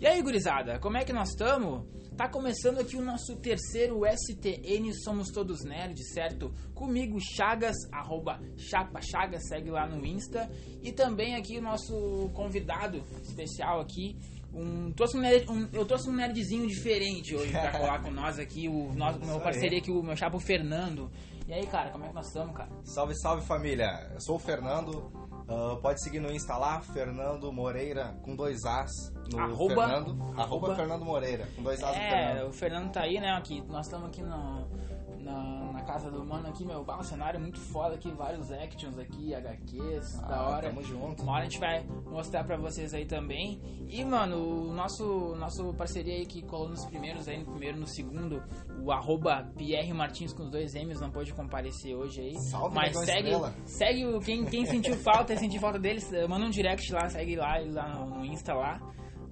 E aí, gurizada, como é que nós estamos? Tá começando aqui o nosso terceiro STN Somos Todos Nerds, certo? Comigo, Chagas, arroba Chapa Chagas, segue lá no Insta. E também aqui o nosso convidado especial aqui, um, trouxe um, nerd, um, eu trouxe um nerdzinho diferente hoje pra colar com nós aqui, o nosso, meu parceria aqui, o meu chapa o Fernando. E aí, cara, como é que nós estamos, cara? Salve, salve família! Eu sou o Fernando. Uh, pode seguir no Insta lá, Fernando Moreira, com dois As no Arroba- Fernando. Arroba, arroba- Fernando Moreira, com dois As no É, Fernando. o Fernando tá aí, né? Aqui, nós estamos aqui no, na casa do mano aqui, meu, bah, um cenário muito foda aqui, vários actions aqui, HQs, da Ah, hora. Tamo junto. Uma hora a gente vai mostrar pra vocês aí também. E, mano, o nosso, nosso parceria aí que colou nos primeiros aí, no primeiro no segundo, o arroba Pierre Martins com os dois M's, não pôde comparecer hoje aí. Salve, Mas segue, Estrela. segue o, quem, quem sentiu falta, sentiu falta deles, manda um direct lá, segue lá, lá no, Insta lá.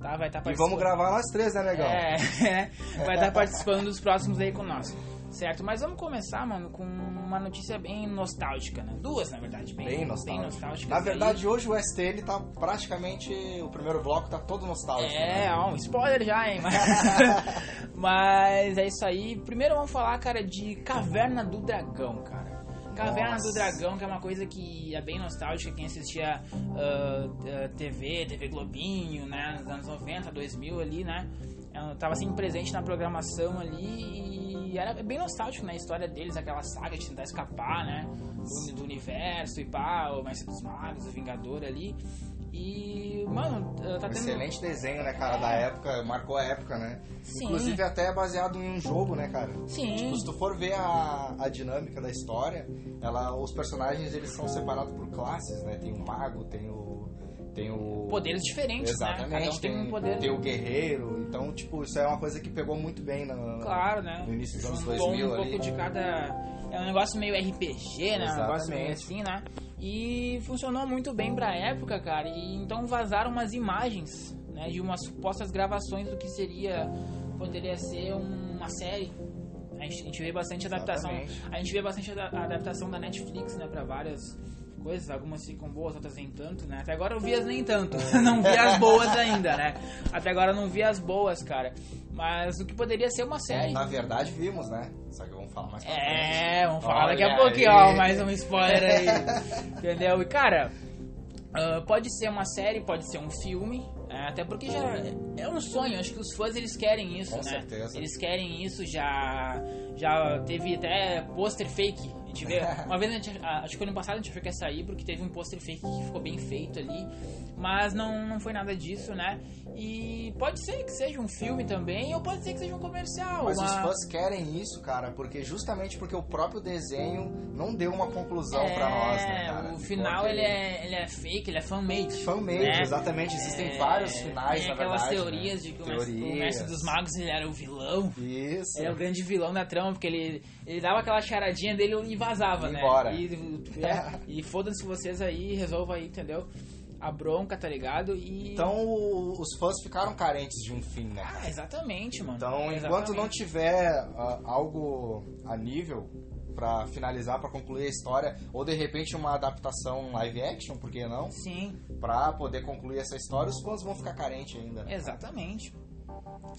Tá, vai estar E vamos gravar nós três, né, negão? é, vai estar participando dos próximos aí com nós. Certo? Mas vamos começar, mano, com uma notícia bem nostálgica, né? Duas, na verdade, bem, Bem nostálgico. nostálgicas Na aí. verdade, hoje o STN tá praticamente. O primeiro bloco tá todo nostálgico. É, né? ó, um spoiler já, hein? Mas, mas é isso aí. Primeiro vamos falar, cara, de Caverna do Dragão, cara. Caverna Nossa. do Dragão, que é uma coisa que é bem nostálgica, quem assistia ah, ah, TV, TV Globinho, né, nos anos 90, 2000 ali, né, eu tava assim presente na programação ali e era bem nostálgico, né, a história deles, aquela saga de tentar escapar, né, do, do universo e pá, o Mestre dos Magos, o Vingador ali. E, mano, tá Um tendo... excelente desenho, né, cara, da época, marcou a época, né? Sim. Inclusive até é baseado em um jogo, né, cara? Sim. Tipo, se tu for ver a, a dinâmica da história, ela, os personagens eles são separados por classes, né? Tem o mago, tem o. Tem o. poderes diferentes, né? Exatamente, Cada um tem, um poder. tem o guerreiro. Então, tipo, isso é uma coisa que pegou muito bem na, Claro, né? no início dos anos Juntou 2000 um ali. pouco de cada. É um negócio meio RPG, né? Um negócio meio Exatamente. assim, né? E funcionou muito bem pra época, cara. E então vazaram umas imagens, né? De umas supostas gravações do que seria. Poderia ser uma série. A gente, a gente vê bastante adaptação. Exatamente. A gente vê bastante ada- adaptação da Netflix, né? Pra várias coisas. Algumas ficam boas, outras nem tanto, né? Até agora eu vi as nem tanto. não vi as boas ainda, né? Até agora eu não vi as boas, cara. Mas o que poderia ser uma série. Na verdade, vimos, né? Só que vamos falar mais pra frente. É, vamos falar daqui a Olha pouquinho, aí. ó, mais um spoiler aí. entendeu? E cara, ah, pode ser uma série, pode ser um filme, é, até porque já é um sonho, acho que os fãs eles querem isso, Com né? certeza. Eles querem isso, já já teve até pôster fake. Uma vez a gente, acho que ano passado a gente achou que ia sair porque teve um pôster fake que ficou bem feito ali, mas não, não foi nada disso, né? E pode ser que seja um filme também, ou pode ser que seja um comercial. Mas os fãs querem isso, cara, porque justamente porque o próprio desenho não deu uma conclusão pra nós, né, cara? É, O final ele é, ele é fake, ele é fan-made. Fan-made, né? exatamente. Existem É, vários finais, Tem aquelas verdade. teorias né? de que o mestre, o Teorias. mestre dos magos ele era o vilão. Isso. Ele é o grande vilão da trama, porque ele, ele dava aquela charadinha dele e vazava, E né? embora. E, é, e foda-se vocês aí, resolva aí, entendeu? A bronca, tá ligado? E. Então os fãs ficaram carentes de um fim, né? Ah, exatamente, mano. Então, enquanto não tiver ah, algo a nível pra finalizar, pra concluir a história, ou de repente uma adaptação live action, por que não? Sim, Pra poder concluir essa história, os fãs vão ficar carentes ainda. né? Exatamente.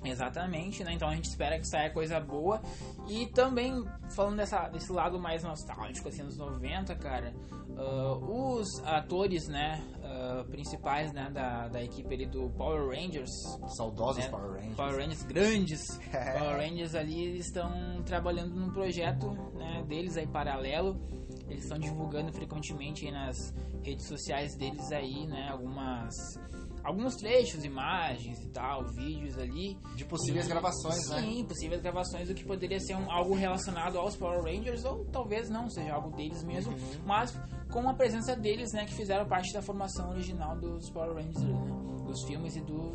Exatamente, né? Então a gente espera que saia coisa boa. E também, falando dessa, desse lado mais nostálgico, assim, dos 90, cara, ah, os atores, né, ah, principais, né, da, da equipe ali do Power Rangers, Saudosos É. Power Rangers. Power Rangers grandes, Power Rangers ali, eles estão trabalhando num projeto, né, deles aí paralelo. Eles estão divulgando frequentemente nas redes sociais deles aí, né, algumas alguns trechos, imagens e tal, vídeos ali. De possíveis E- gravações, né? Sim, possíveis gravações do que poderia ser um- algo relacionado aos Power Rangers ou talvez não, seja algo deles mesmo, Uhum. mas com a presença deles, né, que fizeram parte da formação original dos Power Rangers, né, dos filmes e do,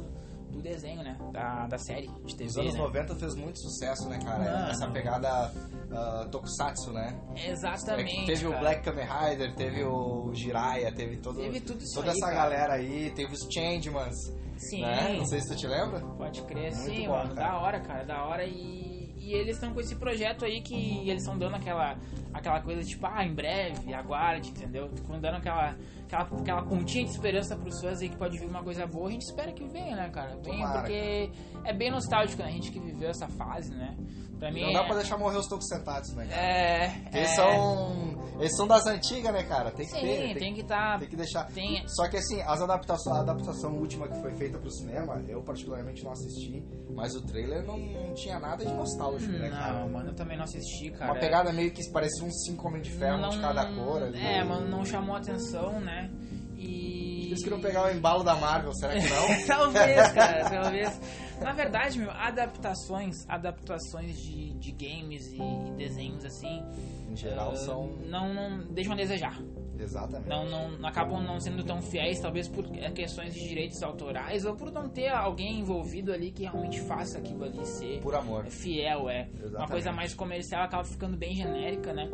do desenho, né, da, da série de TV, Os anos né? 90 fez muito sucesso, né, cara? Mano. Essa pegada ah, tokusatsu, né? É Exatamente. que teve o cara. Black Kamen Rider, teve o Jiraiya, teve todo, Teve tudo isso toda aí, essa cara. galera aí, teve os Changemans, Sim. né? Não sei se tu te lembra. Pode crer, Muito sim, bom, mano. cara. Da hora, cara, da hora. E, E eles estão com esse projeto aí que eles estão dando aquela, aquela coisa tipo, ah, em breve, aguarde, entendeu? Ficam dando aquela, aquela, aquela pontinha de esperança pros fãs aí que pode vir uma coisa boa. A gente espera que venha, né, cara? Venha, porque é bem nostálgico, né? A gente que viveu essa fase, né? Pra mim Não é, dá pra deixar morrer os tocos sentados, né, cara? é, Eles é- são. Eles são das antigas, né, cara? Tem que Sim, ter. tem, que estar. Tem que deixar. Tem- Só que assim, as adaptações, a adaptação última que foi feita pro cinema, eu particularmente não assisti, mas o trailer não, não tinha nada de nostálgico, né, cara? Não, mano, eu também não assisti, cara. Uma pegada meio que parecia uns cinco homens de ferro, um de cada cor ali. É, mano, não chamou atenção, né? E. Eles queriam pegar o embalo da Marvel, será que não? talvez, cara, talvez. Na verdade, meu, adaptações, adaptações de, de games e, e desenhos assim. em geral ah, são. Não, não deixam a desejar. Exatamente. Não, não acabam não sendo tão fiéis, talvez por eh, questões de direitos autorais ou por não ter alguém envolvido ali que realmente faça aquilo ali ser Por amor. fiel, é. Uma Exatamente. coisa mais comercial acaba ficando bem genérica, né?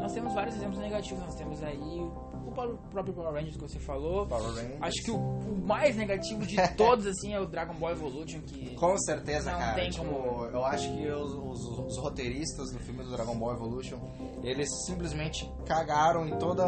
Nós temos vários exemplos negativos, nós temos aí o, próprio Power Rangers que você falou. Acho que o, o mais negativo de todos, assim, é o Dragon Ball Evolution, que... Com certeza, Não cara. tem tipo, como- eu acho que os, os- os roteiristas do filme do Dragon Ball Evolution, eles simplesmente cagaram em toda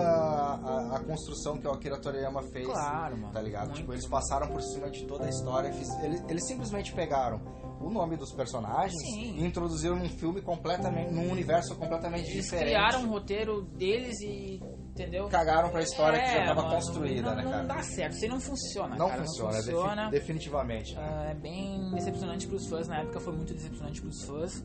a, a- construção que o Akira Toriyama fez. Claro, mano. Tá ligado? Muito. Tipo, eles passaram por cima de toda a história. fiz- eles, eles simplesmente pegaram o nome dos personagens Sim. e introduziram num filme completamente. num universo completamente Eles diferente. criaram um roteiro deles e... Entendeu? Cagaram pra história que já É, tava mano, construída, não, né, Não cara? dá certo, isso aí não funciona, Não cara. funciona, Não defi- funciona. definitivamente. né? Ah, é bem decepcionante pros fãs, na época foi muito decepcionante pros fãs.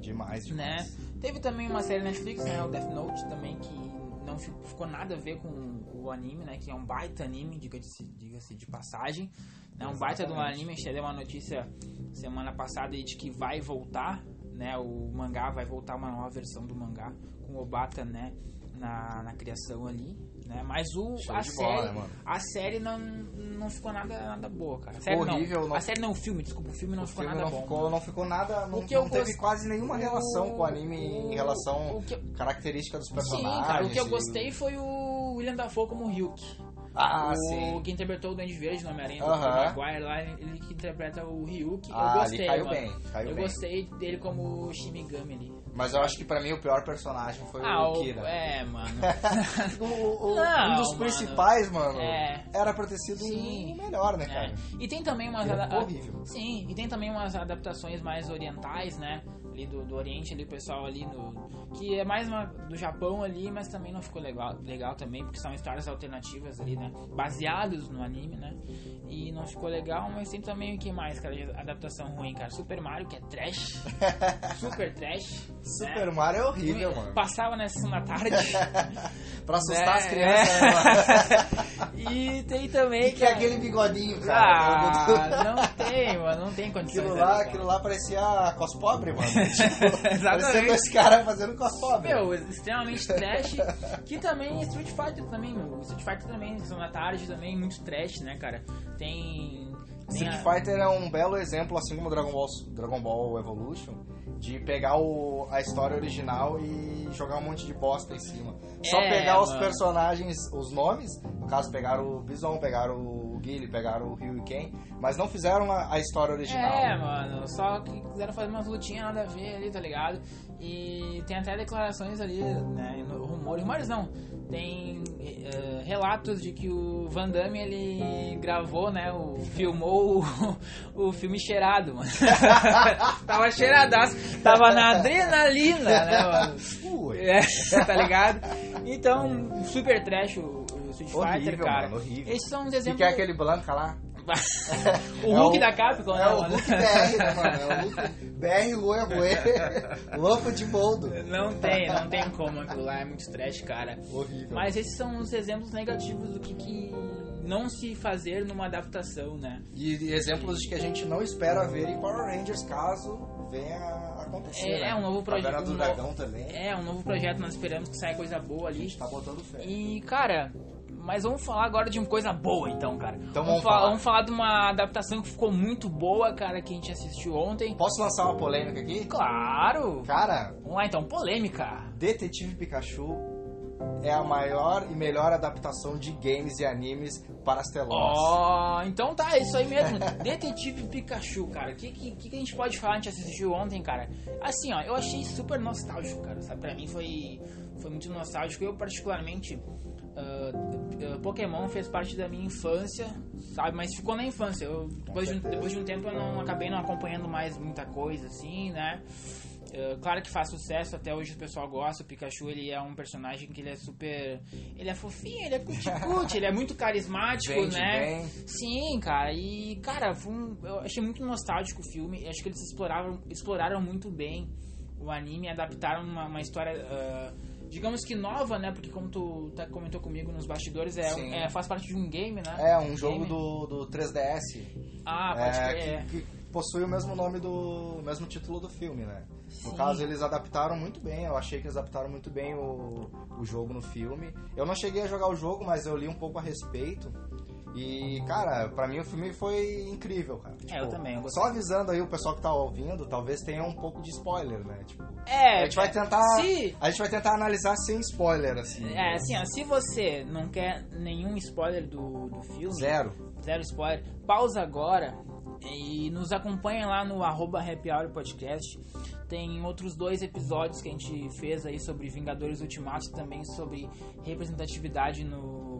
Demais, né? demais. Teve também uma série Netflix, né, o Death Note também, que não fi- ficou nada a ver com o anime, né, que é um baita anime, diga-se diga de passagem, né, um baita de um anime, a gente deu uma notícia semana passada de que vai voltar, né, o mangá vai voltar uma nova versão do mangá com o Obata, né, na, na criação ali, né, mas o, Show a série, bola, né, a série não, não ficou nada, nada boa, cara. A série horrível, não, não- a série não, o filme, desculpa, o filme não o ficou filme nada não bom. ficou, não ficou nada, não, O que eu não teve gost- quase nenhuma relação com o anime em relação o que- característica dos Sim, personagens. cara, o que eu e- gostei foi o William Dafoe como Ryuk. Ah, o sim. que interpretou o Duende Verde no Homem-Aranha, do Aham. Maguire lá, ele que interpreta o Ryuk. Ah, eu gostei, caiu mano. bem, caiu eu bem. gostei dele como Shinigami ali. Mas eu acho que pra mim o pior personagem foi Ah, o o, Kira. é, mano. O- o- Não, um dos mano. principais, mano, É. era pra ter sido Sim. o melhor, né, É. cara? E tem também umas Ficou ada- horrível. Sim, e tem também umas adaptações mais orientais, né? Ali do, do Oriente, ali o pessoal ali no. Que é mais uma, do Japão ali, mas também não ficou legal, legal também, porque são histórias alternativas ali, né? Baseados no anime, né? E não ficou legal, mas tem também o que mais, cara, de adaptação ruim, cara. Super Mario, que é trash. super trash. Super né? Mario é horrível, mano. Passava nessa sessão da tarde. Pra assustar né? as crianças, mano? e tem também. E que é cara- aquele bigodinho, cara. Ah, não tem, mano, não tem condições. Aquilo lá, aquilo lá parecia cos pobre, mano. Tipo, Exatamente. dois caras fazendo pobre. Meu, extremamente trash. que também é Street Fighter também, meu. Street Fighter também, sessão da tarde também, muito trash, né, cara? Tem. tem Street a- Fighter é um belo exemplo, assim como Dragon Ball, Dragon Ball Evolution, de pegar o, a história original e jogar um monte de bosta em cima. Só É, pegar os mano. personagens, os nomes, no caso pegaram o Bison, pegaram o Guile, pegaram o Ryu e Ken, mas não fizeram a, a história original. É, mano, só que quiseram fazer umas lutinhas nada a ver ali, tá ligado? E tem até declarações ali, né? Rumores, rumores não. Tem eh, relatos de que o Van Damme ele gravou, né? O, filmou o, o filme cheirado, mano. tava cheiradaço, tava na adrenalina, né, mano? É, tá ligado? Então, super trash o Street Fighter, Horrível, cara. mano, horrível. Esses são E exemplos. que é aquele Blanca lá? o É Hulk o- da Capcom, né, É o? Hulk BR, né, mano? É o Hulk BR Rue, Louco de boldo. Não tem, não tem como aquilo lá, é muito trash, cara. Horrível. Mas esses são os exemplos negativos do que, que não se fazer numa adaptação, né? E, exemplos de que a gente não espera ver em Power Rangers caso venha a acontecer. É, né? é um novo projeto, do um Dragão novo- também. É, um novo projeto, nós esperamos que saia coisa boa A ali. gente tá botando fé. E, cara, mas vamos falar agora de uma coisa boa, então, cara. Então vamos, vamos falar. vamos falar de uma adaptação que ficou muito boa, cara, que a gente assistiu ontem. Posso lançar uma polêmica aqui? Claro! Cara, Vamos lá, então, polêmica. Detetive Pikachu é a maior e melhor adaptação de games e animes para as telonas. Ó, então tá, é isso aí mesmo. Detetive Pikachu, cara. O que, que, que a gente pode falar? A gente assistiu ontem, cara. Assim, ó, eu achei super nostálgico, cara. Sabe? Pra mim foi, foi muito nostálgico. Eu, particularmente, uh, Pokémon fez parte da minha infância, sabe? Mas ficou na infância. Eu, depois, de, um- depois de um tempo eu não acabei não acompanhando mais muita coisa, assim, né? Uh, claro que faz sucesso, até hoje o pessoal gosta. O Pikachu ele é um personagem que ele é super. Ele é fofinho, ele é cuticute, ele é muito carismático, Vende né? bem. Sim, cara, e cara, foi um- eu achei muito nostálgico o filme. Acho que eles exploraram, exploraram muito bem o anime, adaptaram uma, uma história, ah, digamos que nova, né? Porque como tu tá, comentou comigo nos bastidores, é, um- Sim. é, faz parte de um game, né? É um jogo Game. do, do 3DS. Ah, pode é, que, que possui o mesmo nome do. o mesmo título do filme, né? No Sim. caso, eles adaptaram muito bem, eu achei que eles adaptaram muito bem o, o jogo no filme. Eu não cheguei a jogar o jogo, mas eu li um pouco a respeito. E, cara, pra mim o filme foi incrível, cara. Tipo, É, eu também, eu. Só avisando aí o pessoal que tá ouvindo, talvez tenha um pouco de spoiler, né? Tipo, É, a gente vai tentar. Se, A gente vai tentar analisar sem spoiler, assim. é, assim, ó, se você não quer nenhum spoiler do, do filme, Zero. zero spoiler, pausa agora e nos acompanha lá no arroba Happy Hour Podcast. Tem outros dois episódios que a gente fez aí sobre Vingadores Ultimato e também sobre representatividade no,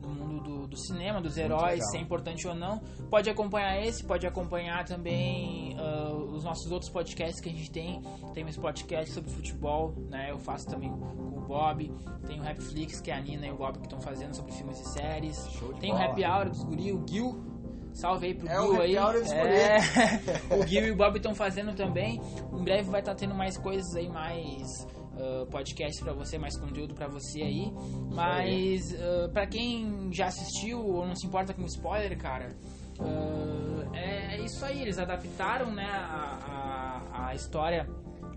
no mundo do, do cinema, dos heróis, se é importante ou não. Pode acompanhar esse, pode acompanhar também ah, os nossos outros podcasts que a gente tem. Tem esse podcast sobre futebol, né? Eu faço também com o Bob. Tem o Rapflix, que é a Nina e o Bob que estão fazendo sobre filmes e séries. Tem o bola. Happy Hour dos Guri, o Gil. Salve aí pro É o Gil aí. É, o Gil e o Bob estão fazendo também. Em breve vai estar tendo mais coisas aí, mais uh, podcasts pra você, mais conteúdo pra você aí. Mas uh, pra quem já assistiu ou não se importa com spoiler, cara, uh, é, isso aí. Eles adaptaram né, a, a, a história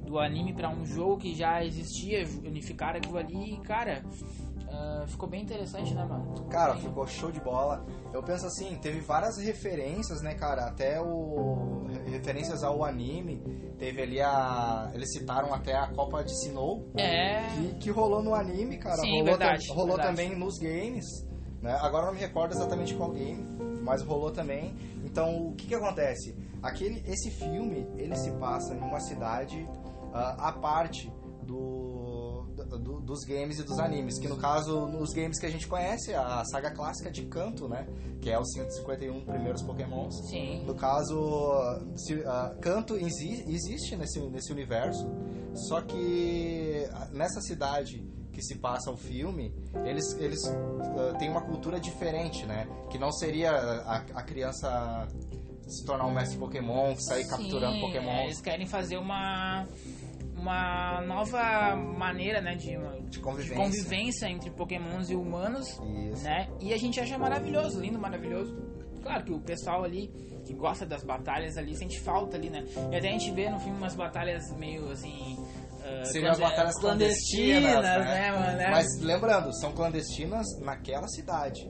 do anime pra um jogo que já existia, unificaram aquilo ali e, cara. Uh, ficou bem interessante, né, mano? Cara, ficou show de bola. Eu penso assim, teve várias referências, né, cara? Até o. re- referências ao anime. Teve ali a. Eles citaram até a Copa de Sinnoh. É. Que, que rolou no anime, cara. Sim, rolou verdade, tam- rolou verdade. também nos games. Né? Agora eu não me recordo exatamente qual game, mas rolou também. Então, o que que acontece? Aquele, esse filme, ele se passa em uma cidade ah, à parte do, do- dos games e dos animes. Que no caso, nos games que a gente conhece, a saga clássica de Kanto, né? Que é os 151 primeiros pokémons. Sim. No caso, se, ah, Kanto exi- existe nesse, nesse universo, só que nessa cidade que se passa o filme, eles, eles ah, têm uma cultura diferente, né? Que não seria a, a criança se tornar um mestre Pokémon, sair capturando Sim, Pokémon. é, eles querem fazer uma uma nova maneira, né, de, De de convivência. convivência entre Pokémons e humanos, Isso. né? E a gente acha maravilhoso, lindo, maravilhoso. Claro que o pessoal ali que gosta das batalhas ali sente falta ali, né? E até a gente vê no filme umas batalhas meio assim. ah, Seriam as batalhas clandestinas, né, mano? É- Mas lembrando, são clandestinas naquela cidade.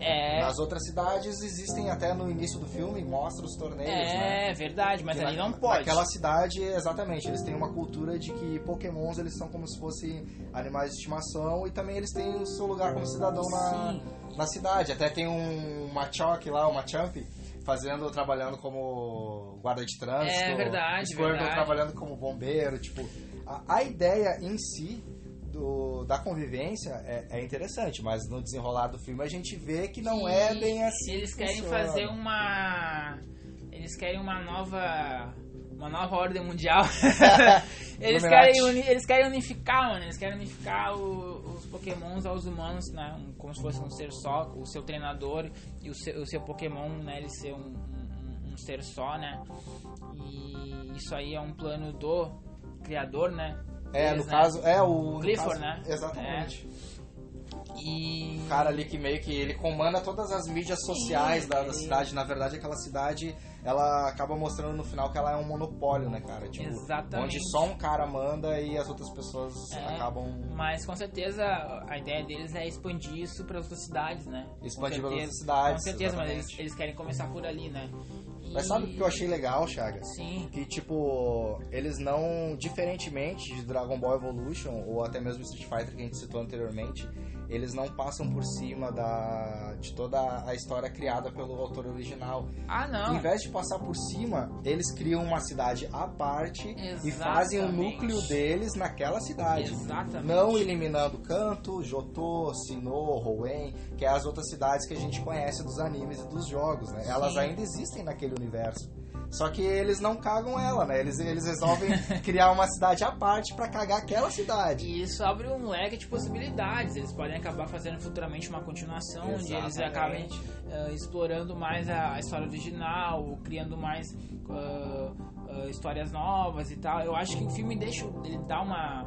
É, Nas outras cidades existem até no início do filme, mostra os torneios, né? é verdade, mas ali na- não pode. Naquela cidade, exatamente, eles têm uma cultura de que pokémons eles são como se fossem animais de estimação e também eles têm o seu lugar como cidadão na, na cidade. Até tem um Machoke lá, uma Champ, fazendo, trabalhando como guarda de trânsito. É verdade, Squirtle verdade. trabalhando como bombeiro, tipo... A, a ideia em si do, da convivência é, é interessante, mas no desenrolar do filme a gente vê que não é bem assim. Eles que querem funciona. fazer uma. Eles querem uma nova. Uma nova ordem mundial. eles, querem uni- eles querem unificar, mano. Eles querem unificar o- os pokémons aos humanos, né? Um- como se fosse um ser só, o seu treinador e o seu, o seu pokémon, né? Ele ser um, um- um ser só, né? E isso aí é um plano do criador, né? É, no né? caso, é o. Clifford, caso- né? Exatamente. E cara ali que meio que ele comanda todas as mídias sociais da, da cidade. Na verdade, aquela cidade, ela acaba mostrando no final que ela é um monopólio, né, cara? Tipo, Exatamente. onde só um cara manda e as outras pessoas É. acabam Mas com certeza a ideia deles é expandir isso para outras cidades, né? as certeza. outras cidades. Com certeza, mas eles, exatamente. eles querem começar por ali, né? Mas sabe o que eu achei legal, Chagas? Sim. Que, tipo, eles não, diferentemente de Dragon Ball Evolution ou até mesmo Street Fighter que a gente citou anteriormente, eles não passam por cima da, de toda a história criada pelo autor original. Ah, Em não. vez de passar por cima, eles criam uma cidade à parte e fazem o Exatamente. núcleo deles naquela cidade. Exatamente. Não eliminando Kanto, Johto, Sinnoh, Hoenn, que é as outras cidades que a gente conhece dos animes e dos jogos, né? Elas Sim. ainda existem naquele universo. Só que eles não cagam ela, né? Eles, eles resolvem criar uma cidade à parte pra cagar aquela cidade. E isso abre um leque de possibilidades. Eles podem acabar fazendo futuramente uma continuação, onde eles Exatamente. acabem ah, explorando mais a, a história original, criando mais ah, ah, histórias novas e tal. Eu acho que o filme deixa, ele dá uma,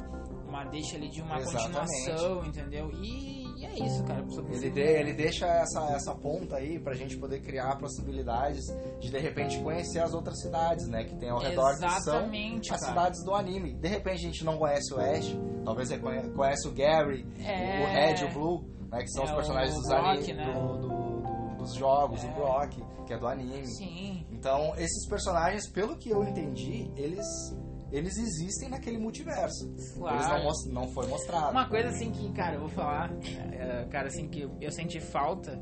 uma deixa ali de uma Exatamente. continuação, entendeu? E, e é isso, cara. Ele, de- ele deixa essa, essa ponta aí pra gente poder criar possibilidades de de repente conhecer as outras cidades, né? Que tem ao redor que são Exatamente, as cara. cidades do anime. De repente a gente não conhece o Ash, talvez você conhece o Gary, É. o Red o Blue, né? Que são É, os personagens dos anime, né? do- do- do- dos jogos, É. o Brock, que é do anime. Sim. Então, esses personagens, pelo que eu entendi, eles eles existem naquele multiverso. Claro. Eles não, mos- não foi mostrado. Uma coisa assim que, cara, eu vou falar, é, cara, assim, que eu, eu senti falta.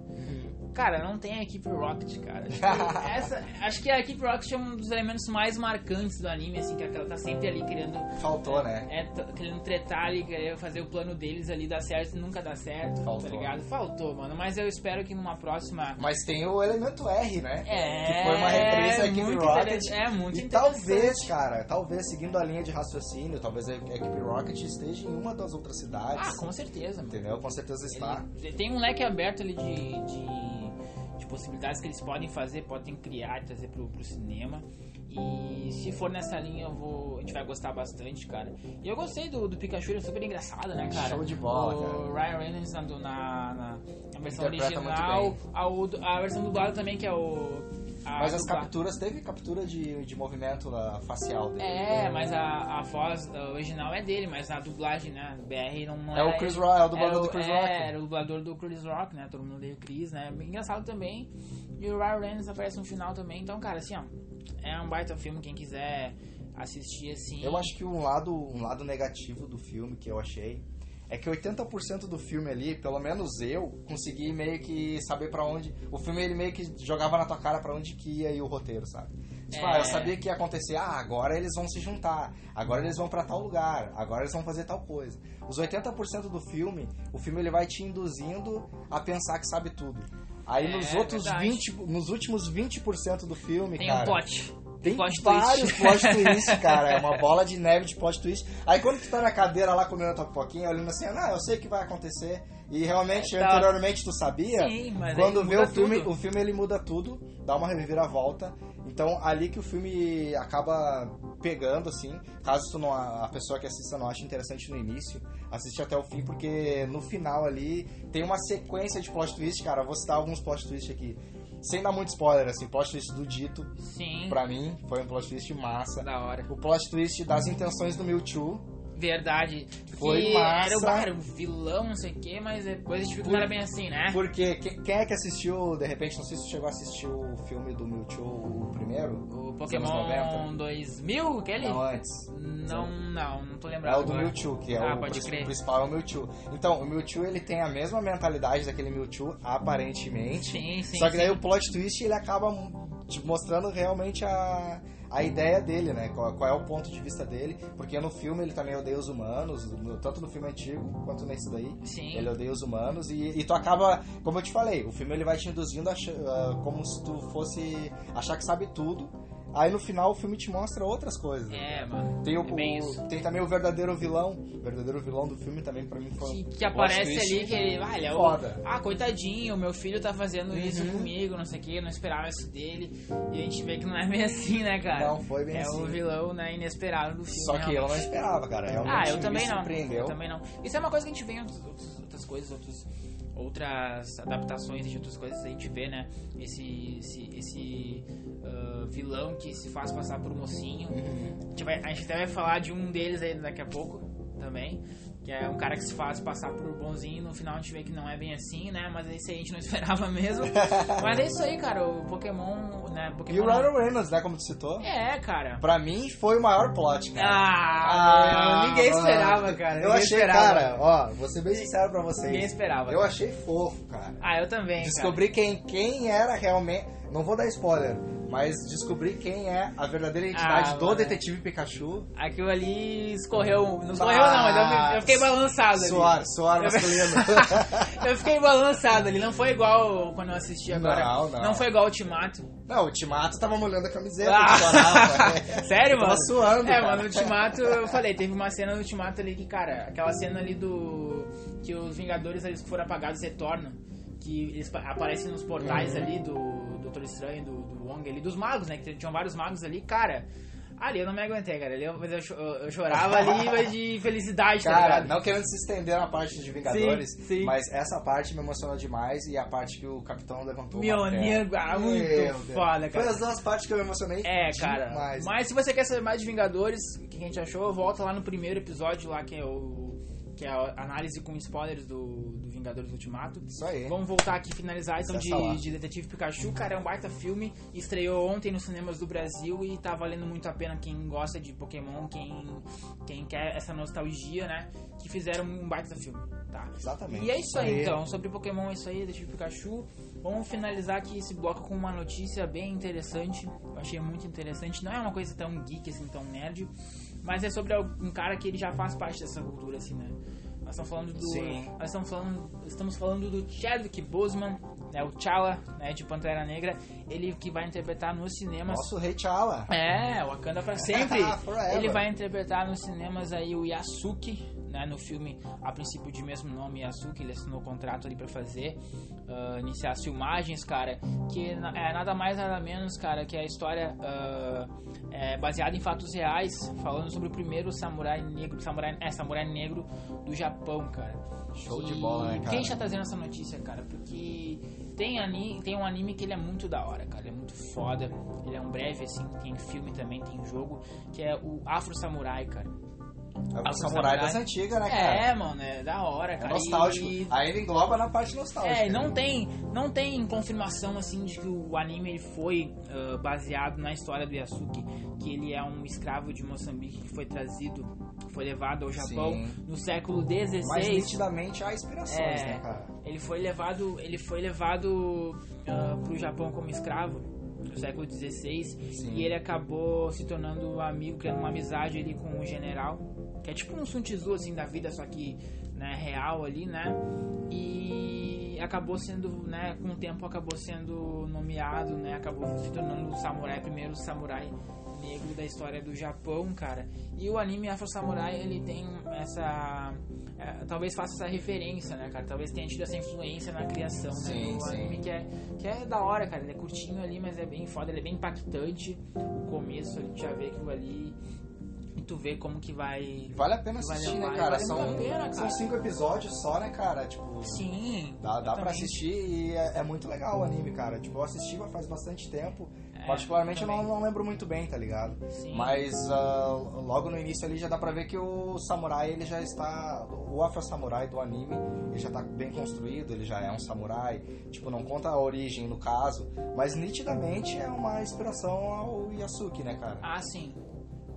Cara, não tem a equipe Rocket, cara. Acho que, essa, acho que a equipe Rocket é um dos elementos mais marcantes do anime, assim, que ela tá sempre ali querendo. Faltou, né? É, t- querendo tretar ali, querer fazer o plano deles ali dar certo e nunca dá certo, Faltou. tá ligado? Faltou, mano. Mas eu espero que numa próxima. Mas tem o elemento R, né? É, que foi uma referência à equipe muito Rocket. É muito e interessante. talvez, cara, talvez seguindo a linha de raciocínio, talvez a equipe Rocket esteja em uma das outras cidades. Ah, com certeza, mano. Entendeu? Com certeza está. Ele- tem um leque aberto ali de, de, de possibilidades que eles podem fazer, podem criar e trazer pro, pro cinema. E se for nessa linha, eu vou, a gente vai gostar bastante, cara. E eu gostei do, do Pikachu, ele é super engraçado, né, cara? Show de bola, o Ryan Reynolds na, na, na, na versão Interpreta original, a, a versão dublada também, que é o. a Mas as capturas, teve captura de, de movimento ah, facial dele. É, mas a, a voz ah, original é dele, mas a dublagem, né? BR não, não É o era Chris. Rock, é o dublador do Chris é, Rock. Era o dublador do Chris Rock, né? Todo mundo o Chris, né? Engraçado também. E o Ryan Reynolds aparece no final também. Então, cara, assim, ó. É um baita filme, quem quiser assistir, assim. Eu acho que um lado, um lado negativo do filme que eu achei é que 80% do filme ali, pelo menos eu, consegui meio que saber pra onde. O filme ele meio que jogava na tua cara pra onde que ia ir o roteiro, sabe? Tipo, É. ah, eu sabia que ia acontecer, ah, agora eles vão se juntar, agora eles vão pra tal lugar, agora eles vão fazer tal coisa. Os 80% do filme, o filme ele vai te induzindo a pensar que sabe tudo. Aí É, nos outros verdade. 20, nos últimos 20% do filme, Tem cara, um pote. Tem plot vários twist. plot twists, cara. É uma bola de neve de plot twist. Aí quando tu tá na cadeira lá comendo a tua pipoquinha, olhando assim, ah, eu sei o que vai acontecer. E realmente, É, tá. anteriormente tu sabia. Sim, mas quando vê o filme, tudo. o filme ele muda tudo, dá uma reviravolta. Então, ali que o filme acaba pegando, assim. Caso tu não, a pessoa que assista não ache interessante no início, assiste até o fim, porque no final ali tem uma sequência de plot twist, cara. Eu vou citar alguns plot twists aqui. Sem dar muito spoiler, assim, plot twist do Dito, Sim. pra mim, foi um plot twist massa. Da hora. O plot twist das intenções do Mewtwo. Verdade. Foi massa. Era o, cara, o vilão, não sei o que, mas depois a gente viu que não era bem assim, né? Porque que- quem é que assistiu, de repente, não sei se chegou a assistir o filme do Mewtwo, o primeiro? O Pokémon 2000, aquele? Não, antes. Não, não, não tô É lembrado. o do agora. Mewtwo, que é Ah, o, pode crer. principal é o Mewtwo. Então, o Mewtwo ele tem a mesma mentalidade daquele Mewtwo, aparentemente. Sim, sim. Só que daí sim. o plot twist ele acaba tipo, mostrando realmente a, a ideia dele, né? Qual, qual é o ponto de vista dele. Porque no filme ele também odeia os humanos, no- tanto no filme antigo quanto nesse daí. Sim. Ele odeia os humanos e, e tu acaba, como eu te falei, o filme ele vai te induzindo a como se tu fosse achar que sabe tudo. Aí no final o filme te mostra outras coisas. É, mano. Tem, o, é o- isso. tem também o verdadeiro vilão. O verdadeiro vilão do filme também pra mim foi Que, que aparece twist ali que ele, ah, ele é o, Foda. ah, coitadinho, meu filho tá fazendo isso Uhum. comigo, não sei o que, eu não esperava isso dele. E a gente vê que não é bem assim, né, cara? Não foi bem é assim. o vilão, né, inesperado do filme. Só que eu realmente. não esperava, cara. Realmente Ah, eu também não. Eu também não. Isso é uma coisa que a gente vê em outros- outras coisas, outros, outras adaptações de outras coisas. A gente vê, né? Esse, esse, esse ah, vilão que se faz passar por mocinho. Uhum. A gente, vai, a gente até vai falar de um deles aí daqui a pouco também. Que é um cara que se faz passar por bonzinho no final a gente vê que não é bem assim, né? Mas esse aí a gente não esperava mesmo. Mas é isso aí, cara. O Pokémon, né? Pokémon E o Ryan Reynolds, né, como tu citou? É, cara. Pra mim foi o maior plot, cara. Ah, meu, ninguém esperava, cara. Eu achei, esperava. cara, ó, vou ser bem sincero pra vocês. Ninguém esperava. Eu achei fofo, cara. Ah, eu também. Descobri quem, quem era realmente. Não vou dar spoiler, mas descobri quem é a verdadeira identidade Ah, do mano. detetive Pikachu. Aquilo ali escorreu. Não escorreu, Ah, não, mas eu, eu fiquei balançado ali. Suar, suar masculino. Eu fiquei balançado ali. Não foi igual quando eu assisti agora. Não, não. foi igual o Ultimato. não, o Ultimato tava molhando a camiseta. Ah. chorava. Sério, Tava mano? suando, É, cara. mano, no Ultimato, eu falei, teve uma cena no Ultimato ali que, cara, aquela cena ali do. que os Vingadores eles foram apagados retornam. Que eles pa- aparecem nos portais Uhum. ali do Doutor Estranho, do, do Wong ali, dos magos, né? Que tinham vários magos ali, cara. Ali eu não me aguentei, cara. Ali eu, mas eu, eu chorava ali mas de felicidade, tá Cara, ligado? não querendo se estender na parte de Vingadores, Sim, sim. mas essa parte me emocionou demais e a parte que o capitão levantou Meu amigo, ah, muito Meu Deus. foda, cara. Foi as duas partes que eu me emocionei É, cara. demais. Mas se você quer saber mais de Vingadores, o que a gente achou, volta lá no primeiro episódio lá, que é o. Que é a análise com spoilers do, do Vingadores Ultimato. Isso aí. Vamos voltar aqui e finalizar então de, de Detetive Pikachu. Cara, é um baita filme. Estreou ontem nos cinemas do Brasil e tá valendo muito a pena quem gosta de Pokémon, quem, quem quer essa nostalgia, né? Que fizeram um baita filme, tá? Exatamente. E é isso aí, então. Sobre Pokémon é isso aí, Detetive Pikachu. Vamos finalizar aqui esse bloco com uma notícia bem interessante. Eu achei muito interessante. Não é uma coisa tão geek, assim, tão nerd. Mas é sobre um cara que ele já faz parte dessa cultura, assim, né? Nós estamos falando do. Sim. Nós estamos falando, estamos falando do Chadwick Boseman, né, o T'Challa, né, de Pantera Negra. Ele que vai interpretar nos cinemas. Nosso rei T'Challa. É, Wakanda pra sempre. Ele vai interpretar nos cinemas aí o Yasuki, né, no filme a princípio de mesmo nome Yasuki, ele assinou o contrato ali pra fazer, ah, iniciar as filmagens, cara, que é nada mais nada menos, cara, que a história ah, é baseada em fatos reais, falando sobre o primeiro samurai negro, samurai, é, samurai negro do Japão, cara. Show de bola, né, cara? gente tá trazendo essa notícia, cara? Porque tem, anime, tem um anime que ele é muito da hora, cara. Ele é muito foda. Ele é um breve, assim. Tem filme também, tem jogo. Que é o Afro Samurai, cara. É Afro samurai das antigas, né, cara? É, mano, é da hora, É cara. nostálgico. E- Aí ele engloba na parte nostálgica. é, não tem, não tem confirmação assim de que o anime ele foi ah, baseado na história do Yasuki, que ele é um escravo de Moçambique que foi trazido, foi levado ao Japão Sim. no século XVI. Mas nitidamente há inspirações, É. né, cara? Ele foi levado, ele foi levado ah, pro Japão como escravo no século XVI Sim. e ele acabou se tornando amigo, criando uma amizade ali com o general, que é tipo um Sun Tzu assim da vida, só que né, real ali, né? E acabou sendo, né, com o tempo acabou sendo nomeado, né, acabou se tornando o samurai, primeiro samurai negro da história do Japão, cara. E o anime Afro Samurai, ele tem essa é, talvez faça essa referência, né, cara? Talvez tenha tido essa influência na criação, Sim, né, do sim. anime que é que é da hora, cara. Ele é curtinho ali, mas é bem foda, ele é bem impactante. O começo ali, tu já vê aquilo ali e tu vê como que vai Vale a pena assistir, né, cara? vale são, a pena, cara. são cinco episódios só, né, cara? Tipo, Sim. dá, dá pra assistir e é, é muito legal o anime, cara. Tipo, eu assisti faz bastante tempo. É, Particularmente eu não, não lembro muito bem, tá ligado? Sim. Mas ah, logo no início ali já dá pra ver que o samurai ele já está. O afro samurai do anime ele já tá bem construído, ele já é um samurai. Tipo, não conta a origem no caso, mas nitidamente é uma inspiração ao Yasuki, né, cara? Ah, sim.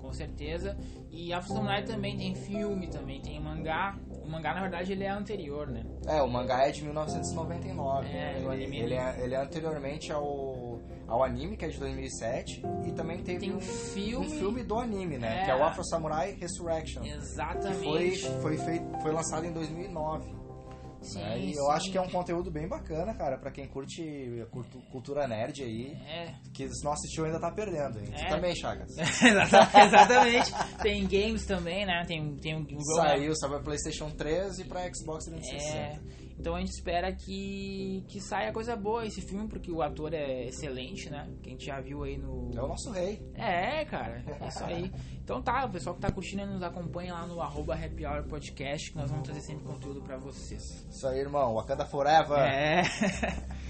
Com certeza. E Afro Samurai também tem filme, também tem mangá. O mangá, na verdade, ele é anterior, né? É, o mangá é de 1999. É, ele, o anime- ele é, ele é anteriormente ao, ao anime, que é de 2007, e também teve Tem um, filme. um filme do anime, né? É. Que é o Afro Samurai Resurrection. Que foi, Exatamente. foi, feito, foi lançado em 2009. Sim, né? E sim. eu acho que é um conteúdo bem bacana, cara, pra quem curte cultura nerd aí. É, Que se não assistiu ainda tá perdendo, hein? Tu É. também, Chagas. exatamente. Tem games também, né? Tem, tem um jogo. Saiu, saiu pra Playstation 3 e pra Xbox 360. É, então a gente espera que, que saia coisa boa esse filme, porque o ator é excelente, né? Que a gente já viu aí no. É o nosso rei. É, cara, é isso aí. Então tá, o pessoal que tá curtindo nos acompanha lá no arroba Happy Hour Podcast, que nós vamos trazer sempre conteúdo pra vocês. Isso aí, irmão. Wakanda Forever. É.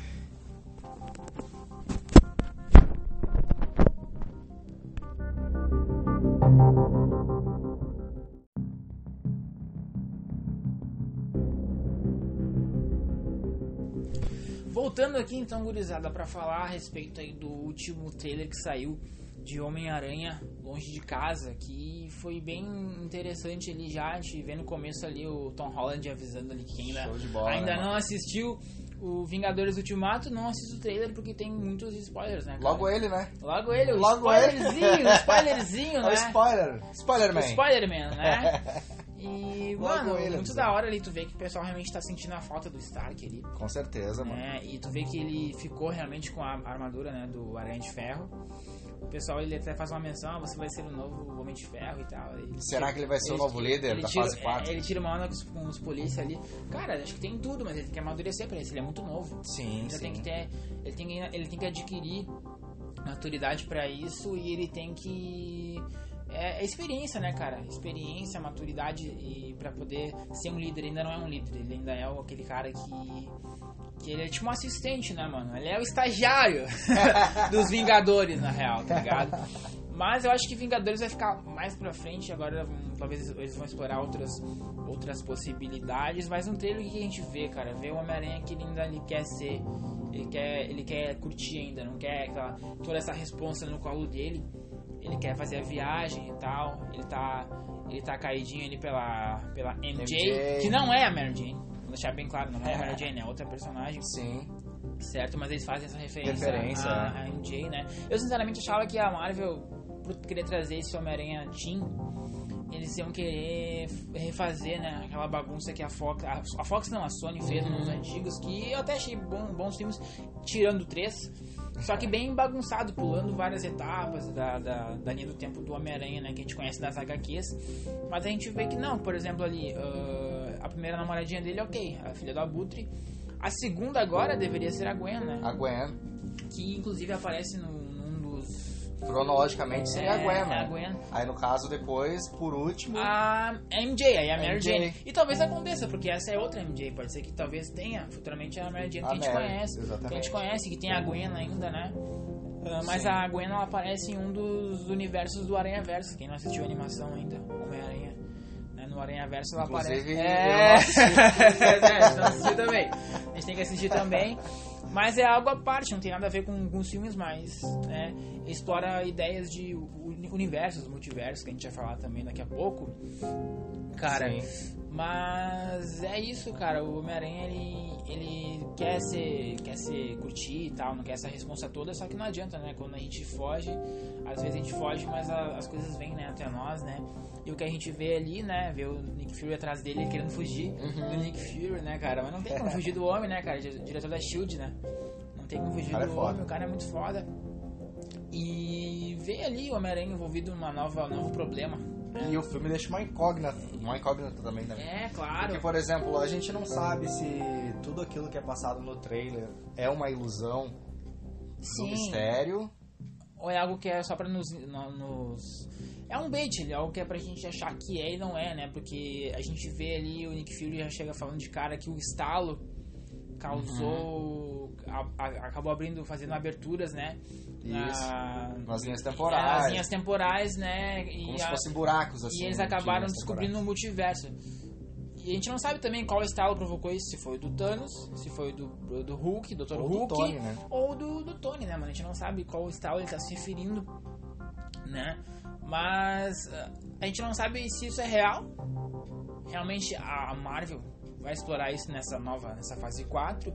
Voltando aqui então, gurizada, pra falar a respeito aí do último trailer que saiu de Homem-Aranha Longe de Casa, que foi bem interessante ali já, a gente vê no começo ali o Tom Holland avisando ali que ainda, bola, ainda né, não assistiu o Vingadores Ultimato, não assista o trailer porque tem muitos spoilers, né? cara? Logo ele, né? Logo ele, o Logo ele. spoilerzinho, o spoilerzinho, É né? o spoiler. Spoiler-Man. O Spider-Man, né? E, Logo mano, ele, muito da hora ali tu vê que o pessoal realmente tá sentindo a falta do Stark ali. Com certeza, mano. né? E tu vê que ele ficou realmente com a armadura, né, do Aranha de Ferro. O pessoal ele até faz uma menção, ah, você vai ser o novo Homem de Ferro e tal. Ele Será tira- que ele vai ser o ele- novo líder da tira- fase 4? é, ele tira uma onda com os, com os polícia ali. Cara, acho que tem tudo, mas ele tem que amadurecer pra isso. Ele é muito novo. Sim, Ele sim. tem que ter, ele tem ele tem que adquirir maturidade pra isso e ele tem que é, é experiência, né, cara? Experiência, maturidade e para poder ser um líder. Ele ainda não é um líder, ele ainda é o- aquele cara que que ele é tipo um assistente, né, mano? Ele é o estagiário dos Vingadores, na real, tá ligado? Mas eu acho que Vingadores vai ficar mais pra frente. Agora hum, talvez eles vão explorar outras, outras possibilidades. Mas um trailer que a gente vê, cara, vê o Homem-Aranha que ele ainda ele quer ser. Ele quer, ele quer curtir ainda, não quer aquela, toda essa responsa no colo dele. Ele quer fazer a viagem e tal. Ele tá, ele tá caidinho ali pela, pela MJ, MJ. que não é a Mary Jane. Vou deixar bem claro, não é a Mary Jane, é outra personagem Sim. certo? Mas eles fazem essa referência, Referência, à, né? à MJ, né? Eu sinceramente achava que a Marvel, por querer trazer esse Homem-Aranha Teen, eles iam querer refazer, né? Aquela bagunça que a Fox, a, a Fox não, a Sony fez nos antigos, que eu até achei bom- bons filmes, tirando três. Só que bem bagunçado, pulando várias etapas da, da, da linha do tempo do Homem-Aranha, né? Que a gente conhece das HQs. Mas a gente vê que não, por exemplo, ali, ah, a primeira namoradinha dele, ok, a filha do Abutre. A segunda agora deveria ser a Gwen, né? A Gwen. Que inclusive aparece no, Cronologicamente seria a É, Gwen, é né? a Gwen. Aí no caso depois, por último. A MJ, aí a Mary MJ. Jane. E talvez aconteça, porque essa é outra MJ. Pode ser que talvez tenha futuramente a Mary Jane A que a gente Mary, conhece. Que a exatamente. gente conhece, que tem a Gwen ainda, né? Ah, mas Sim. a Gwen ela aparece em um dos universos do Aranha Verso. Quem não assistiu a animação ainda, Homem-Aranha. né, No Aranha Verso ela Inclusive, aparece. É, não assisti. é, não assisti também. A gente tem que assistir também. Mas é algo à parte, não tem nada a ver com, os filmes, mas né, explora ideias de uni- universos, multiversos, que a gente vai falar também daqui a pouco. Cara, Sim. Mas é isso, cara. O Homem-Aranha ele, ele quer ser, quer ser curtir e tal, não quer essa responsa toda, só que não adianta, né? Quando a gente foge, às vezes a gente foge, mas a- as coisas vêm né, até nós, né? E o que a gente vê ali, né? Vê o Nick Fury atrás dele querendo fugir Uhum. do Nick Fury, né, cara? Mas não tem como fugir do homem, né, cara? Di- Diretor da Shield, né? Não tem como fugir é do foda. homem, o cara é muito foda. E vê ali o Homem-Aranha envolvido nova, novo problema. E o filme deixa uma incógnita, uma incógnita também, né? É, claro. Porque, por exemplo, a gente não sabe se tudo aquilo que é passado no trailer é uma ilusão do Sim. mistério. Ou é algo que é só pra nos, no- nos. É um bait, é algo que é pra gente achar que é e não é, né? Porque a gente vê ali o Nick Fury já chega falando de cara que o estalo causou. a- a- acabou abrindo, fazendo aberturas, né? Isso. Na- Nas linhas é, temporais. Nas linhas temporais, né? E, Como a- se fossem buracos, assim. e eles acabaram descobrindo o multiverso. E a gente não sabe também qual estalo provocou isso, se foi do Thanos, se foi do, do Hulk, Dr. Ou do Hulk, Tony, né? ou do, do Tony, né, mano? A gente não sabe qual estalo ele tá se referindo, né? Mas ah, a gente não sabe se isso é real. Realmente a Marvel vai explorar isso nessa nova, nessa fase 4,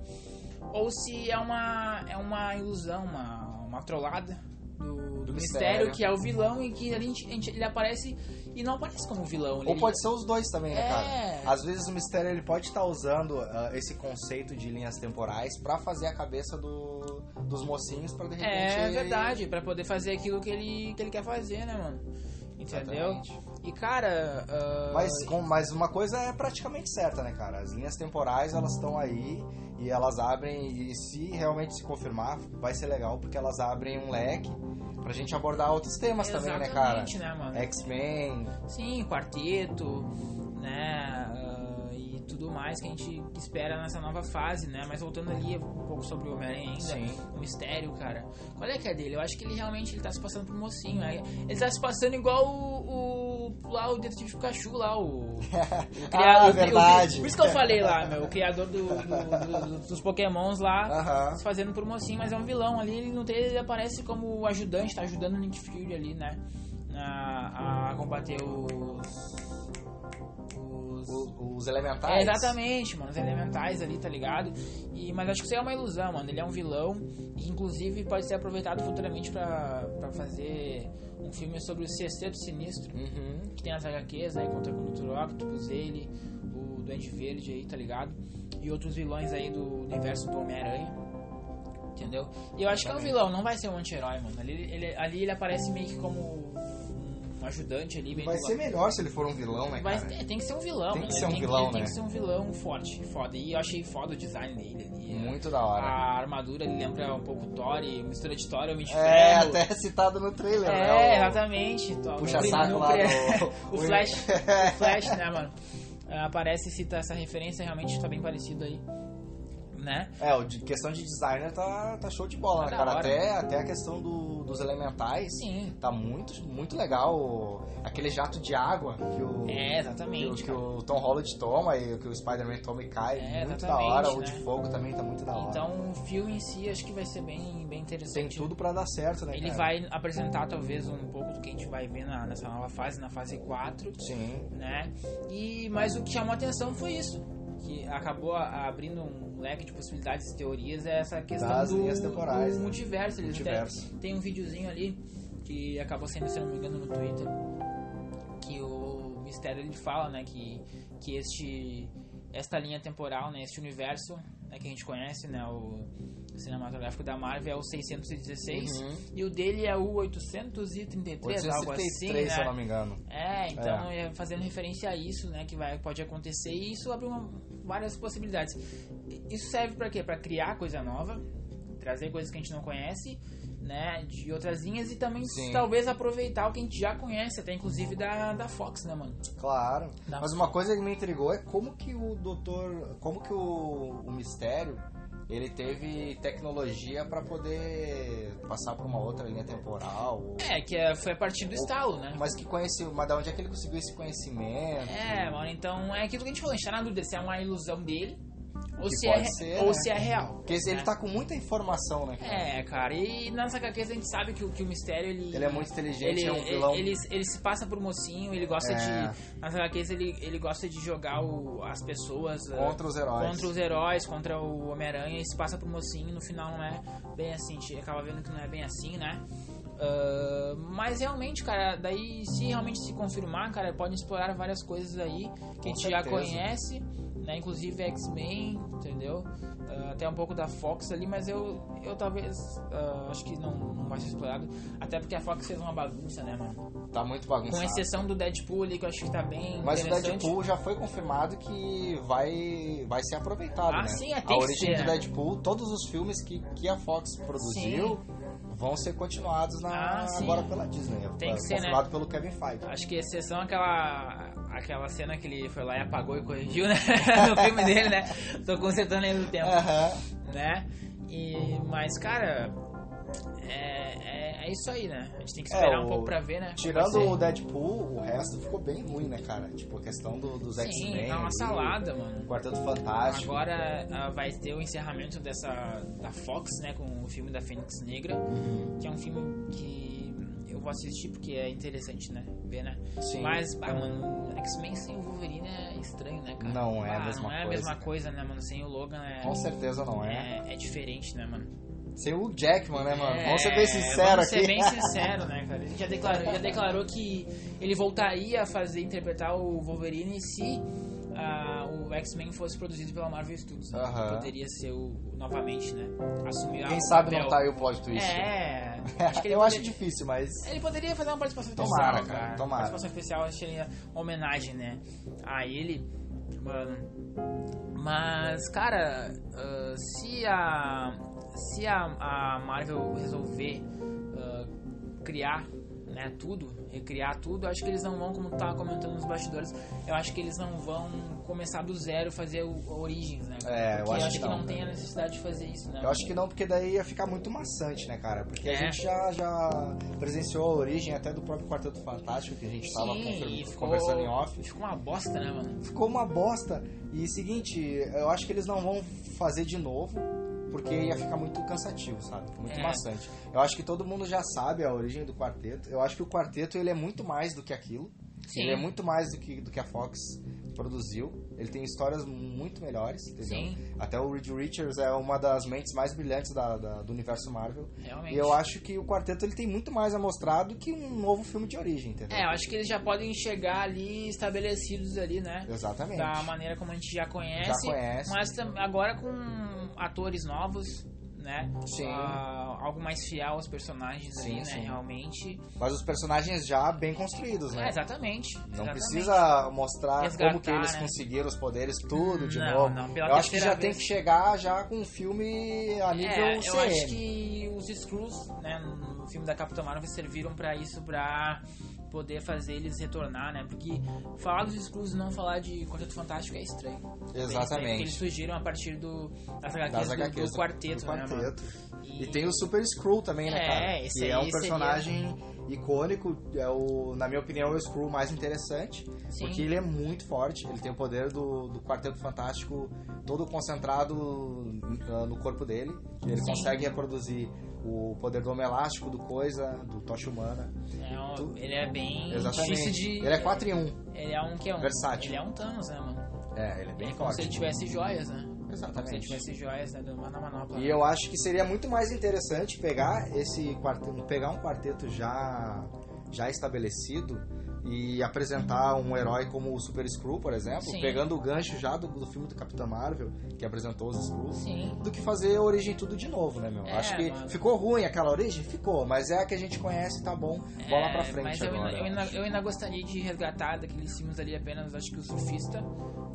ou se é uma, é uma ilusão, uma, uma trollada do, do Mistério. mistério, que é o vilão e que a gente, a gente- ele aparece e não aparece como vilão. Ou ele, pode ser os dois também, né, É. cara? Às vezes o mistério ele pode estar usando ah, esse conceito de linhas temporais pra fazer a cabeça do, dos mocinhos pra de repente. É verdade, pra poder fazer aquilo que ele, que ele quer fazer, né, mano? Entendeu? Exatamente. E cara. ah, Mas, com- mas uma coisa é praticamente certa, né, cara? As linhas temporais elas estão aí e elas abrem e se realmente se confirmar vai ser legal porque elas abrem um leque pra gente abordar outros temas também, né, cara? Exatamente, né? X-Men, Sim, quarteto, né? Ah, mais que a gente espera nessa nova fase, né? Mas voltando ali um pouco sobre o Homem-Aranha ainda, Sim. o mistério, cara. Qual é que é dele? Eu acho que ele realmente ele tá se passando por mocinho, né? Ele tá se passando igual o. o lá o Detetive Pikachu, lá, o. o Ah, o- verdade. o- por isso que eu falei lá, meu, o criador do- do- do- dos Pokémons lá. Aham. Se fazendo por mocinho, mas é um vilão ali. Ele no trailer ele aparece como ajudante, tá ajudando o Nick Fury ali, né? A, a combater os. Os. Os elementais. É, exatamente, mano, os elementais ali, tá ligado? E, mas acho que isso aí é uma ilusão, mano. Ele é um vilão e, inclusive, pode ser aproveitado futuramente pra, pra fazer um filme sobre o Sexteto Sinistro, Uhum. que tem as HQs, né? Contra o Dr. Octopus, ele, o Duende Verde aí, tá ligado? E outros vilões aí do universo do Homem-Aranha. Entendeu? E eu acho que é um vilão, não vai ser um anti-herói, mano. Ali ele, ali ele aparece meio que como ajudante ali. Vai ser melhor se ele for um vilão, né, cara? tem que ser um vilão, Tem que mano. ser um Ele vilão, Tem né? que ser um vilão forte, foda. E eu achei foda o design dele ali. Muito da hora. A armadura ele lembra um pouco Thor, e mistura de Thor e Homem de É, Ferro. até citado no trailer, É, né? O- exatamente. Thor- Puxa no- saco no- lá o do. Flash, o Flash, né, mano? Aparece e cita essa referência, realmente tá bem parecido aí. Né? É, o de questão de designer tá, tá show de bola, Tá né, cara? hora. Até, até a questão do- dos elementais Sim. tá muito, muito legal. Aquele jato de água que o, É, que, o- exatamente. que cara. o Tom Holland toma e que o Spider-Man toma e cai. É, muito da hora. O né? de fogo também tá muito da hora. Então o filme em si acho que vai ser bem, bem Tem interessante. tudo pra dar certo, né, Ele cara? vai apresentar talvez um pouco do que a gente vai ver na- nessa nova fase, na fase 4, Sim. né? E mas o que chamou a atenção foi isso, que acabou abrindo um leque de possibilidades e teorias é essa questão Das do, linhas temporais, do né? multiverso. Eles até- Multiverso. tem um videozinho ali que acabou sendo, se não me engano, no Twitter, que o Mistério ele fala, né, que que este esta linha temporal, né, este universo né, que a gente conhece, né, o cinematográfico da Marvel é o 616 Uhum. e o dele é o 833, algo assim, 833, se eu né? não me engano. É, então é. fazendo referência a isso, né, que vai pode acontecer e isso abre uma- várias possibilidades. Isso serve para quê? Para criar coisa nova, trazer coisas que a gente não conhece, né, de outras linhas e também Sim. talvez aproveitar o que a gente já conhece, até inclusive da, da Fox, né, mano? Claro. Dá. Mas uma coisa que me intrigou é como que o doutor. Como que o, o mistério ele teve tecnologia pra poder passar por uma outra linha temporal. ou- É, que é- foi a partir do estalo, né? Mas que conheceu. Mas da onde é que ele conseguiu esse conhecimento? É, mano, então é aquilo que a gente falou, a gente tá na dúvida se é uma ilusão dele ou, se é, ser, ou né? se é real. Porque ele né? tá com muita informação, né? cara? É, cara, e nas HQs a gente sabe que, o- que o mistério ele. Ele é muito inteligente, ele, é um vilão. Ele, ele se passa por mocinho, ele gosta É. de. Nas HQs ele, ele gosta de jogar o- as pessoas. eh, Contra os heróis. Contra os heróis, contra o Homem-Aranha, e se passa por mocinho, no final não é bem assim, a gente acaba vendo que não é bem assim, né? Ah, mas realmente, cara, daí se realmente se confirmar, cara, podem explorar várias coisas aí que a Com gente já certeza. conhece, né? Inclusive X-Men, entendeu? Ah, até um pouco da Fox ali, mas eu, eu talvez ah, acho que não, não vai ser explorado. Até porque a Fox fez uma bagunça, né, mano? Tá muito Com bagunçado. exceção do Deadpool ali, que eu acho que tá bem Mas o. Deadpool já foi confirmado que vai, vai ser aproveitado, Ah, né? sim, é, a tem que origem ser, do? Deadpool, todos os filmes que, que a Fox produziu vão ser continuados na, Ah, agora pela Disney. Tem que ser, né? confirmado pelo Kevin Feige. Acho que exceção aquela aquela cena que ele foi lá e apagou e corrigiu, né? no filme dele, né? Tô consertando ele no tempo, Aham. né? E, mas, cara, é, é, é isso aí, né? A gente tem que É, esperar o- um pouco pra ver, né? Tirando o Deadpool, o resto ficou bem ruim, né, cara? Tipo, a questão do, dos Sim, X-Men. é uma ali, salada, mano. O Quarteto Fantástico. Agora ah, vai ter o encerramento dessa da Fox, né, com o filme da Fênix Negra, Uhum. que é um filme que eu vou assistir porque é interessante, né, ver, né? Sim. Mas, ah, mano, X-Men sem o Wolverine é estranho, né, cara? Não é a Ah, mesma Não é a coisa, mesma cara. coisa, né, mano? Sem o Logan é Com certeza não é. é, é diferente, né, mano? Sem o Jackman, né, mano? É, vamos ser bem sinceros vamos aqui. ser bem sincero, né, cara? Ele já declarou, já declarou que ele voltaria a fazer, interpretar o Wolverine se ah, o X-Men fosse produzido pela Marvel Studios. né? Aham. Poderia ser o, novamente, né? Assumir Quem sabe papel. não tá aí o plot twist. É, acho que eu acho difícil, mas. Ele poderia fazer uma participação Tomara, especial, cara, cara. tomara. Participação especial, seria uma homenagem, né? A ele. Mano. Mas, cara, ah, se a. Se a, a Marvel resolver ah, criar né, tudo, recriar tudo, eu acho que eles não vão, como tu tava comentando nos bastidores, eu acho que eles não vão começar do zero fazer o, Origins, né? É, eu Porque acho que não, não tem a cara. necessidade de fazer isso, né? Eu acho que não, porque daí ia ficar muito maçante, né, cara? Porque a É. gente já, já presenciou a origem até do próprio Quarteto Fantástico, que a gente tava Sim, confir- e ficou- conversando em off. Ficou uma bosta, né, mano? Ficou uma bosta. E seguinte, eu acho que eles não vão fazer de novo, porque ia ficar muito cansativo, sabe? Muito É. maçante. Eu acho que todo mundo já sabe a origem do quarteto. Eu acho que o quarteto ele é muito mais do que aquilo. Sim. Ele é muito mais do que, do que a Fox produziu. Ele tem histórias muito melhores, entendeu? Sim. Até o Reed Richards é uma das mentes mais brilhantes da- da- do universo Marvel. Realmente. E eu acho que o quarteto ele tem muito mais a mostrar do que um novo filme de origem, entendeu? É, eu acho que eles já podem chegar ali estabelecidos ali, né? Exatamente. Da maneira como a gente já conhece. Já conhece. Mas agora com atores novos, né? Sim. Ah, algo mais fiel aos personagens Sim, ali, né? sim. Realmente. Mas os personagens já bem construídos, É, né? exatamente. Não exatamente. precisa mostrar Resgatar, como que eles né? conseguiram os poderes tudo de Não, novo. não, eu acho que já terceira tem vez. que chegar já com um filme a nível É, eu CM. acho que os Screws, né, no filme da Capitã Marvel serviram pra isso, pra poder fazer eles retornar, né? Porque falar dos Screws e não falar de Quarteto Fantástico é estranho. Exatamente. eles surgiram a partir do, das HQs, Das do, HQs do quarteto, do né, mano? quarteto. E tem o Super Skrull também, né, É, cara? esse que é aí um personagem icônico, é o, na minha opinião, é o Skrull mais interessante, Sim. porque ele é muito forte, ele tem o poder do, do Quarteto Fantástico todo concentrado no corpo dele, ele Sim. consegue reproduzir o poder do Homem Elástico, do Coisa, do Tocha Humana. É um- ele é bem Exatamente. difícil de... Ele é 4 em 1. Ele é um que é um... Versátil. Ele é um Thanos, né, mano? É, ele é bem É como forte. se ele tivesse joias, né? Exatamente. tivesse joias, né? Do na manopla. E eu acho que seria muito mais interessante pegar esse quarteto, pegar um quarteto já já estabelecido e apresentar um herói como o Super Skrull, por exemplo, Sim. pegando o gancho já do, do filme do Capitão Marvel, que apresentou os Sim. do que fazer a origem tudo de novo, né, meu? É, acho que mano. ficou ruim aquela origem? Ficou, mas é a que a gente conhece, tá bom. Bola É, pra frente mas eu agora. ainda, eu, ainda, eu ainda gostaria de resgatar daqueles filmes ali apenas, acho que o Surfista,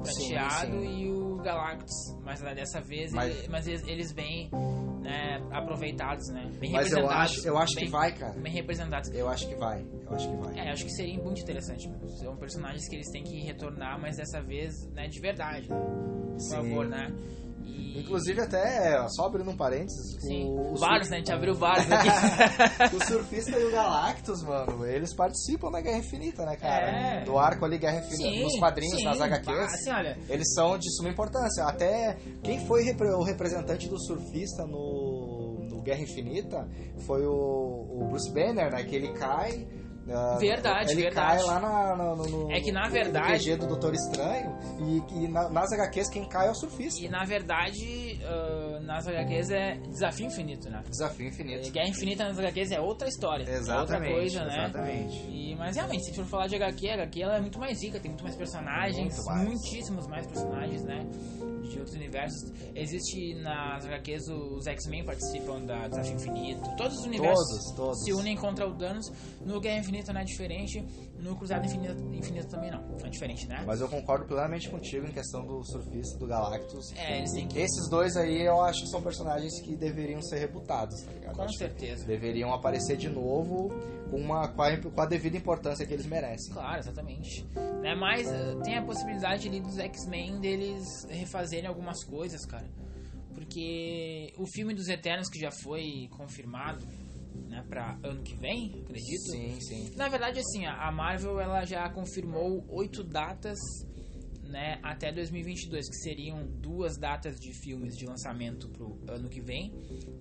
Prateado e o Galactus. Mas né, dessa vez, Mas- ele- mas eles, eles bem né, aproveitados, né? Bem Mas eu acho, eu acho bem, que vai, cara. Bem representados. Eu acho que vai. Eu acho que vai. É, acho que seria muito interessante. São personagens que eles têm que retornar, mas dessa vez, né, de verdade, né? Por Sim. favor, né? E... Inclusive até, só abrindo um parênteses, Sim, o, vários, né? A gente abriu vários aqui. o Surfista e o Galactus, mano, eles participam da Guerra Infinita, né, cara? É. Do arco ali, Guerra Infinita, Sim, nos quadrinhos, sim. nas HQs. assim, olha, Eles são de suma importância. Até quem foi o representante do surfista no, no Guerra Infinita foi o, o Bruce Banner, né? Que ele cai. Verdade, ele verdade. cai lá na, no, no- no- É que, na no verdade- QG do Doutor Estranho e, e na- nas HQs quem cai é o surfista. E na verdade, ah, nas HQs é desafio infinito, né? Desafio infinito. Guerra Infinita nas HQs é outra história. é outra Exatamente, coisa, né? exatamente. E, mas realmente, se for falar de HQ, a HQ ela é muito mais rica, tem muito mais personagens, Muito mais. muitíssimos mais personagens, né? De outros universos. Existe nas HQs os X-Men participam da Desafio Infinito. Todos os universos Todos, todos. se unem contra o Thanos. No Guerra Infinita não é diferente. No Cruzado Infinito, Infinito também não. Não é diferente, né? Mas eu concordo plenamente contigo em questão do surfista do Galactus. É, eles têm que. Esses dois aí eu acho que são personagens que deveriam ser rebutados, tá ligado? Com Acho certeza. Deveriam aparecer de novo com, uma, com, a, com a devida importância que eles merecem. Claro, exatamente. Né, mas eh, tem a possibilidade ali dos X-Men deles refazerem algumas coisas, cara. Porque o filme dos Eternos que já foi confirmado, né, pra ano que vem, acredito. Sim, sim. Na verdade, assim, a a Marvel ela já confirmou oito datas, né, até 2022, que seriam duas datas de filmes de lançamento pro ano que vem,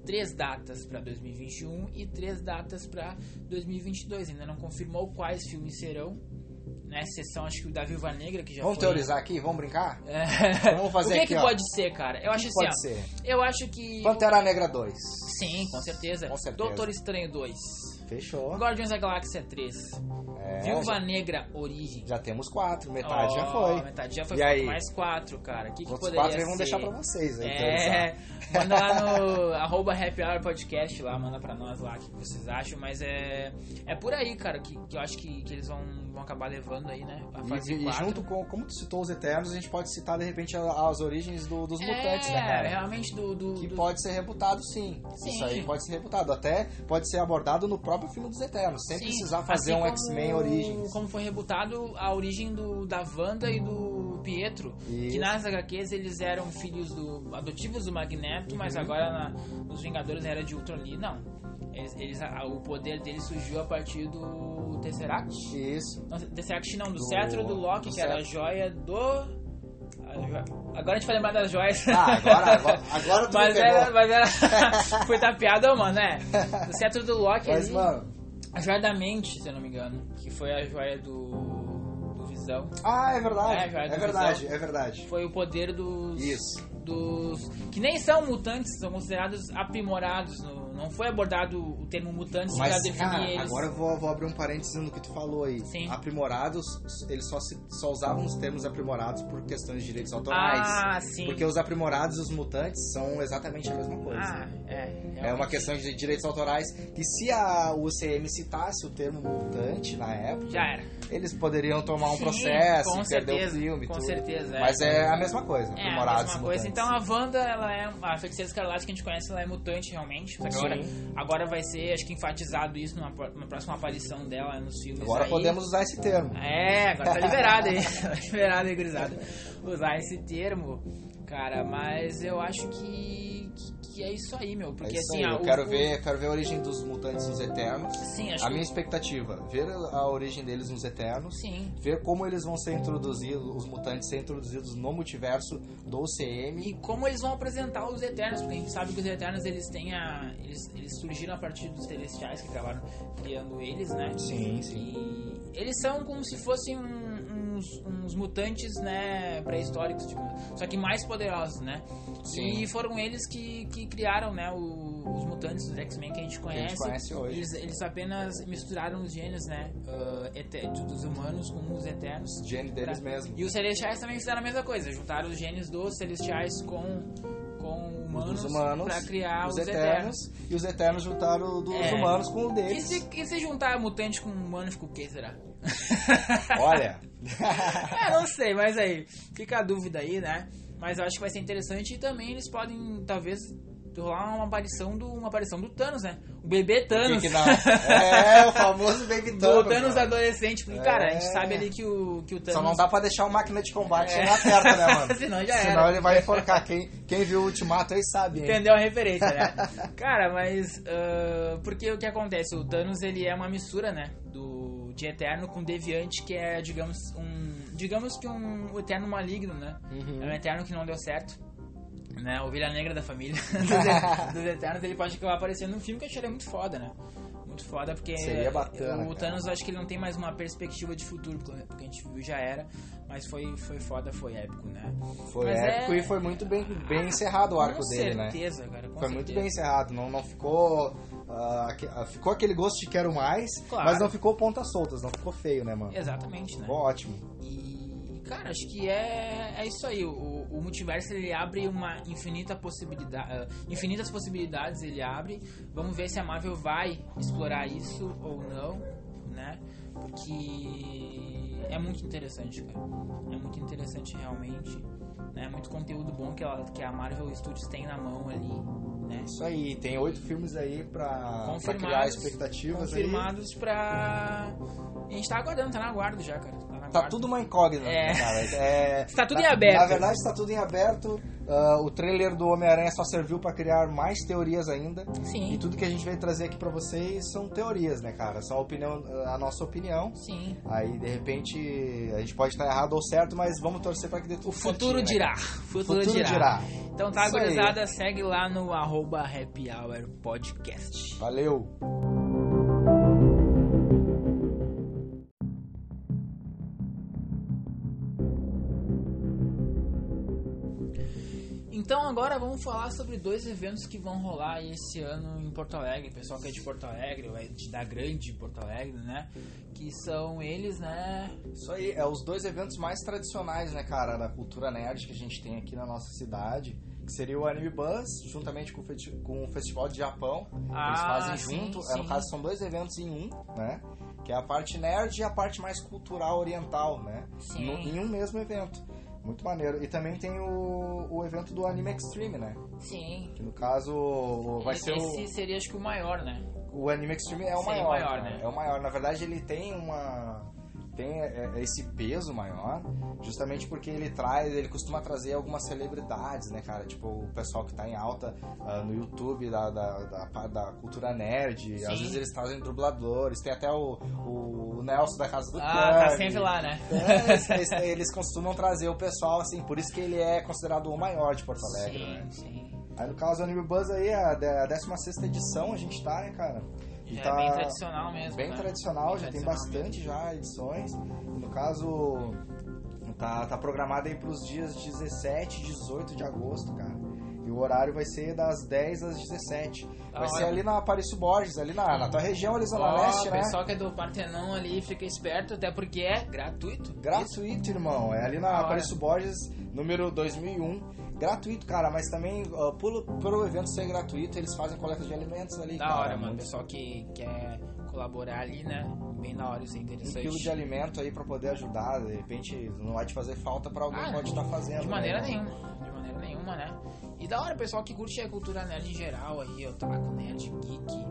três datas para 2021 e três datas para 2022. Ainda não confirmou quais filmes serão, né? Sessão, acho que da Viúva Negra, que já Vamos foi... teorizar aqui? Vamos brincar? É. Vamos fazer o que, aqui, que ó. pode ser, cara? Eu O acho que assim, pode ó. ser? Eu acho que. Pantera Negra 2. Sim, com certeza. Com certeza. Doutor Estranho 2. Fechou. Guardiões da Galáxia 3. É, Viúva já, Negra Origem. já temos quatro, metade já Ó, foi. Metade já foi. E aí? mais quatro, cara. O que, que poderia quatro aí vamos ser? deixar pra vocês aí. É, manda lá no arroba Happy Hour Podcast lá, manda pra nós lá o que vocês acham, mas é, é por aí, cara, que, que eu acho que, que eles vão, vão acabar levando aí, né? A fase E, e junto com, como tu citou os Eternos, a gente pode citar de repente as origens do- dos mutantes, é, né, cara? realmente do... do, Que do- pode ser rebutado sim. Sim. Isso aí pode ser rebutado. Até pode ser abordado no próprio filme dos Eternos, sem Sim, precisar fazer assim um X-Men Origins. Como foi rebutado a origem do, da Wanda e do Pietro. Isso. Que nas HQs eles eram filhos do, adotivos do Magneto, mas Uhum. agora na, nos Vingadores era de Ultron ali, não. Eles, eles- o poder deles surgiu a partir do Tesseract. Isso. Não, Tesseract não, do, Do- cetro do Loki, do que era a cetro. joia do. Agora a gente vai lembrar das joias. Ah, agora, agora, agora tu mas, era, mas era. Foi tapeado, mano, né? Do cetro do Loki Mas, ali. mano. A joia da mente, se eu não me engano. Que foi a joia do. do Visão. Ah, é verdade. É, é É, verdade, Visão. é verdade. Foi o poder dos. Isso. Dos. Que nem são mutantes, são considerados aprimorados. no- não foi abordado o termo mutantes pra Mas, definir cara, eles. agora eu vou, vou abrir um parênteses no que tu falou aí. Sim. Aprimorados, eles só, se- só usavam os termos aprimorados por questões de direitos autorais. Ah, sim. Porque os aprimorados e os mutantes são exatamente a mesma coisa. Ah, é. É uma realmente. questão de direitos autorais que se a UCM citasse o termo mutante na época, Já era. eles poderiam tomar um Sim, processo com e perder certeza, o filme. com tudo. certeza, é. Mas é a mesma coisa, É a aprimorados mesma e coisa. mutantes. Então a Wanda, ela é a feiticeira escarlate que a gente conhece, ela é mutante realmente. Só que. Agora, agora vai ser, acho que enfatizado isso numa, numa próxima aparição dela nos filmes. Agora aí. podemos usar esse termo. É, agora tá liberado aí. tá liberado aí, gurizada. Usar esse termo, cara, mas eu acho que, que, que é isso aí, meu. Porque é assim, aí, ah, eu o- quero o- ver, quero ver a origem dos mutantes nos Eternos. Sim, acho A que. minha expectativa, ver a origem deles nos Eternos, Sim. ver como eles vão ser introduzidos, os mutantes ser introduzidos no multiverso do UCM. E como eles vão apresentar os Eternos, porque a gente sabe que os Eternos eles têm a. Eles, eles surgiram a partir dos Celestiais que acabaram criando eles, né? Sim, sim. E eles são como se fossem um- uns, uns mutantes, né, pré-históricos, tipo, só que mais poderosos, né? Sim. E foram eles que, que criaram, né, o- os mutantes dos X-Men que a gente Que a gente conhece. conhece hoje. Eles, eles apenas misturaram os genes, né, ete- dos humanos com os Eternos. Gene deles Pra- mesmo. E os Celestiais também fizeram a mesma coisa, juntaram os genes dos Celestiais com, com humanos, humanos, pra criar os, os Eternos. Eternos, e os Eternos juntaram dos É. humanos com o E deles. se, e se juntar mutante com humano, fica o que será? Olha, É, não sei, mas aí, fica a dúvida aí, né? Mas eu acho que vai ser interessante e também eles podem, talvez, rolar uma aparição do, uma aparição do Thanos, né? O bebê Thanos. que, que não? É, o famoso Baby Thanos. Thanos mano. adolescente, porque, cara, a gente É. sabe ali que o, que o Thanos... Só não dá pra deixar o máquina de combate É. chegar perto, né, mano? Senão já Senão era. ele vai enforcar. Quem, quem viu o Ultimato aí sabe, hein? Entendeu a referência, né? Cara, mas. ah, porque o que acontece? O Thanos ele é uma mistura, né? Do, de Eterno com Deviante, que é, digamos, um. Digamos que um Eterno maligno, né? Uhum. É um Eterno que não deu certo. Né? Ovelha negra da família dos, dos Eternos, ele pode acabar aparecendo num filme que eu acharia muito foda, né? Muito foda, porque Seria bacana, o cara. Thanos acho que ele não tem mais uma perspectiva de futuro, porque a gente viu já era, mas foi, foi foda, foi épico, né? Foi Mas épico é- e foi muito bem, bem encerrado o arco dele, né? certeza, cara, com Foi muito certeza. bem encerrado, não, não ficou. ah, ficou aquele gosto de quero mais, Claro. mas não ficou pontas soltas, não ficou feio, né, mano? Exatamente, né? Ficou ótimo. E, cara, acho que é, é isso aí. O, o multiverso ele abre uma infinita possibilidade, ah, infinitas possibilidades. Ele abre. Vamos ver se a Marvel vai explorar isso ou não, né? Porque é muito interessante, cara. É muito interessante realmente. Né? Muito conteúdo bom que, ela, que a Marvel Studios tem na mão ali, né? Isso aí, tem oito filmes aí pra, pra Confirmados. criar expectativas aí. Confirmados pra. A gente tá aguardando, tá na guarda já, cara. Tá, Tá tudo uma incógnita, É. né, cara. É, Está tudo na, em aberto. Na verdade, está tudo em aberto. Ah, o trailer do Homem-Aranha só serviu pra criar mais teorias ainda. Sim. E tudo que a gente veio trazer aqui pra vocês são teorias, né, cara? São a, opinião, a nossa opinião. Sim. Aí, de repente, a gente pode estar errado ou certo, mas vamos torcer pra que dê tudo O futuro certinho, né, dirá. O futuro, Futuro dirá. dirá. Então tá, gurizada, segue lá no arroba Happy Hour Podcast. Valeu! Agora vamos falar sobre dois eventos que vão rolar esse ano em Porto Alegre. Pessoal que é de Porto Alegre, ou é de, da grande Porto Alegre, né? Que são eles, né? Isso aí, é os dois eventos mais tradicionais, né, cara, da cultura nerd que a gente tem aqui na nossa cidade. Que seria o Anime Buzz, juntamente com o, festi- com o Festival de Japão. Ah, eles fazem sim, junto. É, sim. no caso, são dois eventos em um, né? Que é a parte nerd e a parte mais cultural oriental, né? Sim. No- em um mesmo evento. Muito maneiro. E também tem o, o evento do Anime Extreme, né? Sim. Que no caso vai esse, ser o, esse seria acho que o maior, né? o Anime Extreme é o Seria maior. maior, cara. né? É o maior. Na verdade, ele tem uma. Tem é, é, esse peso maior, justamente porque ele traz, ele costuma trazer algumas celebridades, né, cara? Tipo, o pessoal que tá em alta ah, no YouTube da, da, da, da cultura nerd. Sim. Às vezes eles trazem dubladores. Tem até o, o Nelson da Casa do Ah, tá sempre lá, né? É, eles, eles- eles costumam trazer o pessoal, assim, por isso que ele é considerado o maior de Porto Alegre, né? Sim, sim. Aí no caso, o Anime Buzz aí, a 16 edição a gente tá, né, cara? E Já tá é bem tradicional mesmo. bem né? tradicional, Bem já tem tradicional bastante já edições. No caso, tá, tá programado aí pros dias 17 e 18 de agosto, cara. E o horário vai ser das 10 às 17. Da Vai hora. ser ali na Aparício Borges, ali na, na tua região, ali Zona Ó, Leste, o né? pessoal que é do Partenon ali fica esperto, até porque é gratuito. Gratuito, irmão. É ali na Da hora. Borges, número 2001. Gratuito, cara, mas também uh, pelo, pelo evento ser gratuito, eles fazem coleta de alimentos ali, Da cara. hora, mano. Muito- Pessoal que quer colaborar ali, né? Bem da hora, isso é um interessante. quilo de alimento aí pra poder ajudar, de repente não vai te fazer falta pra alguém Ah, que pode estar fazendo. De maneira né? nenhuma. De maneira nenhuma, né? E da hora, pessoal que curte a cultura nerd em geral aí, otaku, nerd, geek,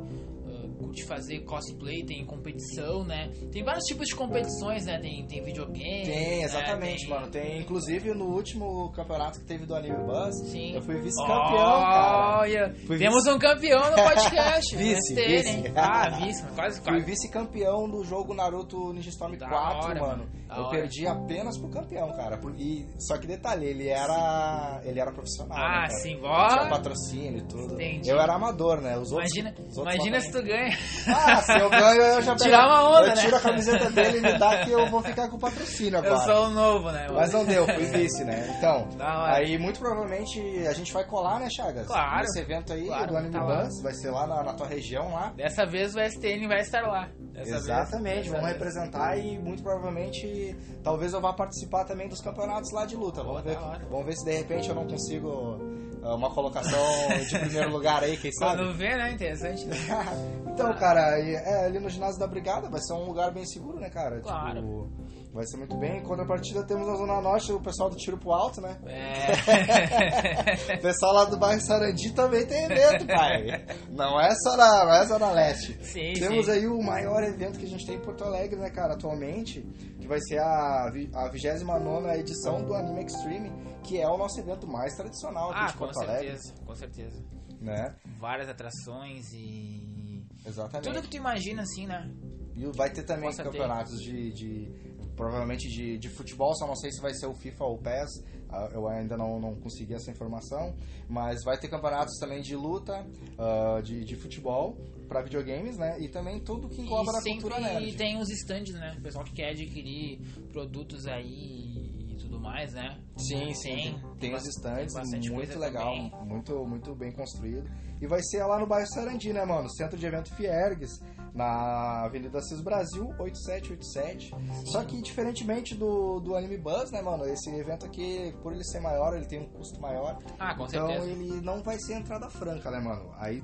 curte fazer cosplay, tem competição, né? Tem vários tipos de competições, né? Tem, tem videogame. Tem, né? exatamente, mano. Tem, inclusive, no último campeonato que teve do Anime Buzz, Sim. eu fui vice-campeão, cara. Olha, Fui temos um campeão no podcast. Vice, STN, vice. hein? Ah, vice, mas quase, Fui quase. vice-campeão do jogo Naruto Ninja Storm Da 4, hora, mano. Eu hora. perdi apenas pro campeão, cara. E, só que detalhe, ele era. Ele era profissional. Ah, né, cara? sim, Tinha ó. patrocínio e tudo. Entendi. Eu era amador, né? Os outros, Imagina, os outros imagina se tu ganha. Ah, se eu ganho, eu já pego. Tirar uma onda, Eu né? tiro a camiseta dele e me dá que eu vou ficar com o patrocínio agora. Eu sou o novo, né? Mas não deu, fui vice, né? Então, aí muito provavelmente a gente vai colar, né, Chagas? Claro. Nesse evento aí Claro, do Anime tá. Buzz, vai ser lá na, na tua região lá. Dessa vez o STN vai estar lá. Dessa Exatamente, vamos representar e muito provavelmente talvez eu vá participar também dos campeonatos lá de luta. Vamos Pô, ver, vamos ver se de repente eu não consigo uma colocação de primeiro lugar aí, quem sabe? Quando vê, né? Interessante. né? então, cara, é ali no ginásio da Brigada, vai ser um lugar bem seguro, né, cara? Claro. Tipo, vai ser muito bem. Quando a partida temos na Zona Norte o pessoal do tiro pro alto, né? É. O pessoal lá do bairro Sarandi também tem evento, pai. Não é só na, não é só na leste. Sim, Temos sim. aí o maior evento que a gente tem em Porto Alegre, né, cara, atualmente, que vai ser a, a 29 edição do Anime Extreme, que é o nosso evento mais tradicional aqui Ah, de com Porto Alegre, certeza, com certeza. né? Várias atrações e. Exatamente. Tudo que tu imagina, assim, né? E vai ter também Com certeza. campeonatos de, de- provavelmente de, de futebol, só não sei se vai ser o FIFA ou o PES, ah, eu ainda não, não consegui essa informação, mas vai ter campeonatos também de luta, ah, de, de futebol para videogames, né? E também tudo que engloba e na sempre cultura nerd. tem os stands, né? O pessoal que quer adquirir produtos aí e tudo mais, né? Sim, sim, tem, tem os bas- stands, tem muito legal, também. muito, muito bem construído. E vai ser lá no bairro Sarandi, né, mano? Centro de Evento Fiergues, na Avenida Cis Brasil, 8787. Só que, diferentemente do, do Anime Buzz, né, mano? Esse evento aqui, por ele ser maior, ele tem um custo maior. Ah, com então, certeza. ele não vai ser entrada franca, né, mano? Aí,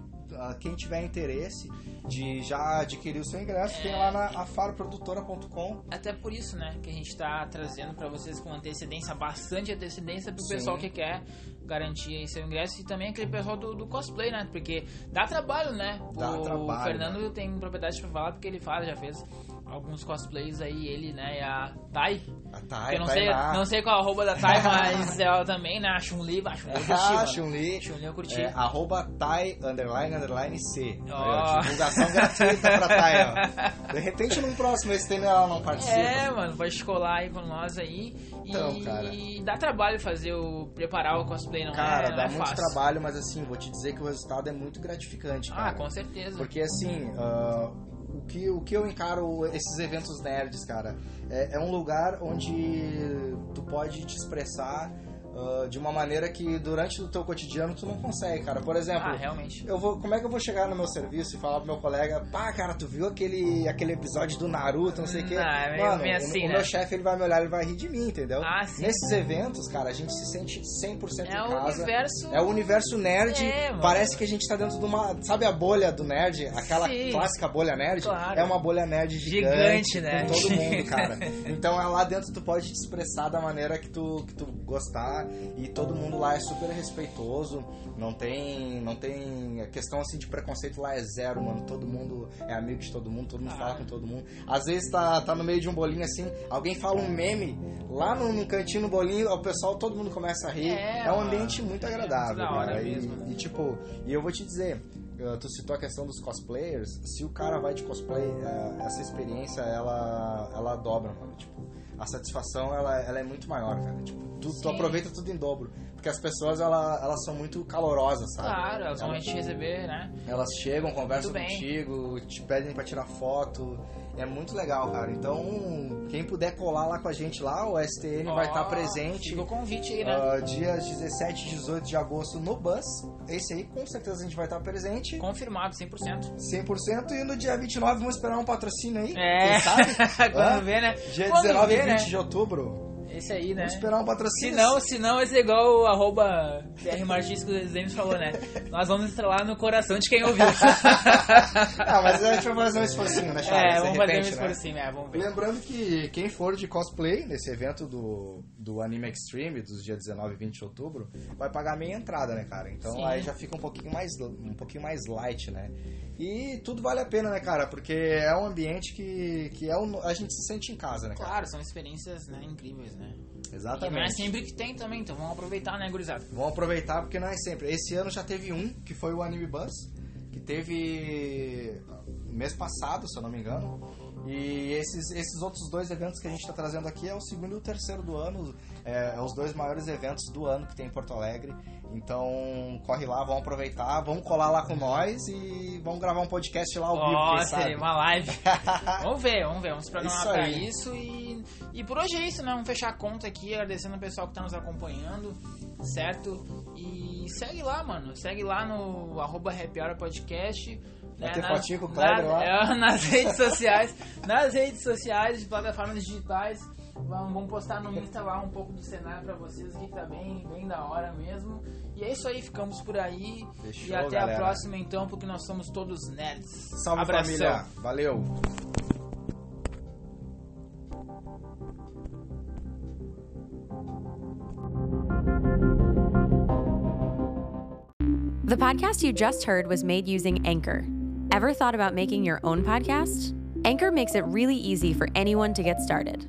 quem tiver interesse de já adquirir o seu ingresso, tem lá na afaroprodutora.com. Até por isso, né, que a gente tá trazendo pra vocês com antecedência, bastante antecedência pro Sim. pessoal que quer garantir aí seu ingresso e também aquele pessoal do, do cosplay, né? Porque dá trabalho, né? Dá o trabalho, Fernando tem propriedade pra falar porque ele fala, já fez alguns cosplays aí, ele, né, e a Thay. A Thay, eu não a sei, não sei qual é a arroba da Thay, mas ela também, né? A Chun-Li, a Chun-Li eu curti, Ah, mano. Chun-Li. Chun-Li eu curti. É, arroba Thai, underline, underline C. Aí, ó, divulgação gratuita pra Thai, ó. De repente, no próximo esse tem ela não participa. É, mano, vai escolar aí com nós aí. Então, e cara. dá trabalho fazer o. preparar o cosplay, não Cara, é? não dá é muito fácil. trabalho, mas assim, vou te dizer que o resultado é muito gratificante, Ah, cara. com certeza. Porque assim, ah, o, que, o que eu encaro esses eventos nerds, cara, é, é um lugar onde tu pode te expressar uh, de uma maneira que durante o teu cotidiano tu não consegue, cara. Por exemplo, Ah, realmente. eu vou, como é que eu vou chegar no meu serviço e falar pro meu colega, pá, cara, tu viu aquele, aquele episódio do Naruto, não sei o quê? Não, é meio- Mano, meio o- assim, o, né? meu chefe, ele vai me olhar, ele vai rir de mim, entendeu? Ah, sim. Nesses eventos, cara, a gente se sente 100% É em o casa. universo. É o universo nerd. É. Parece que a gente tá dentro de uma. Sabe a bolha do nerd? Aquela Sim. clássica bolha nerd? Claro. É uma bolha nerd gigante. Gigante, né? Com todo mundo, cara. Então é lá dentro tu pode te expressar da maneira que tu, que tu gostar. E todo mundo lá é super respeitoso. Não tem. Não tem. A questão assim de preconceito lá é zero, mano. Todo mundo é amigo de todo mundo, todo mundo Ah. fala com todo mundo. Às vezes tá, tá no meio de um bolinho assim, alguém fala um meme, lá no, no cantinho no bolinho, o pessoal, todo mundo começa a rir. É, É, um ambiente muito É agradável, cara. E- mesmo, né? e tipo, e eu vou te dizer, uh, tu citou a questão dos cosplayers, se o cara vai de cosplay, é, essa experiência ela ela dobra, mano. Tipo, a satisfação ela, ela é muito maior, cara. Tipo, tu, tu aproveita tudo em dobro. Porque as pessoas ela, elas são muito calorosas, sabe? Claro, elas vão te receber, né? elas chegam, conversam contigo, te pedem pra tirar foto. É muito legal, cara. Então, quem puder colar lá com a gente lá, o STN vai Ó, estar presente. Fica o convite aí, né? Ah, dias 17 e 18 de agosto no Bus. Esse aí, com certeza, a gente vai estar presente. Confirmado, 100%. 100%. E no dia 29, vamos esperar um patrocínio aí. É. Quem sabe? Quando Hã? vê, né? Dia Quando 19 e vê, 20 né? de outubro. Esse aí, né? Vamos esperar um Se patrocínio. não, se não, vai ser igual o arroba Martins que o Desenhos falou, né? Nós vamos estrelar no coração de quem ouviu. Ah, mas a gente vai fazer um esforcinho, né, Charles? é, vamos fazer um repente, né? esforcinho, é, vamos ver. Lembrando que quem for de cosplay nesse evento do, do Anime Extreme, dos dias 19 e 20 de outubro, vai pagar meia entrada, né, cara? Então Sim. aí já fica um pouquinho mais um pouquinho mais light, né? E tudo vale a pena, né, cara? Porque é um ambiente que, que é um, a gente se sente em casa, né, cara? Claro, são experiências né, incríveis, né? E não é Exatamente. sempre que tem também, então vamos aproveitar, né, gurizada? Vamos aproveitar porque não é sempre. Esse ano já teve um, que foi o Anime Bus, que teve mês passado, se eu não me engano. E esses, esses outros dois eventos que a gente está trazendo aqui é o segundo e o terceiro do ano. É, é os dois maiores eventos do ano que tem em Porto Alegre. Então, corre lá, vamos aproveitar, vamos colar lá com nós e vamos gravar um podcast lá ao vivo, sabe? seria uma live. vamos ver, vamos ver, vamos programar Isso pra isso e, e por hoje é isso, né? Vamos fechar a conta aqui, agradecendo o pessoal que tá nos acompanhando, certo? E segue lá, mano, segue lá no arroba Happy Hour Podcast. Vai né, ter nas- fotinho com o Kleber na- lá? é, nas redes sociais, nas redes sociais, de plataformas digitais. Vamos, vamos postar no Insta lá um pouco do cenário pra vocês aqui, que tá bem, bem da hora mesmo. E é isso aí, ficamos por aí. Fechou, e até a galera. próxima então, porque nós somos todos nerds. Salve Abração. família, valeu! The podcast you just heard was made using Anchor. Ever thought about making your own podcast? Anchor makes it really easy for anyone to get started.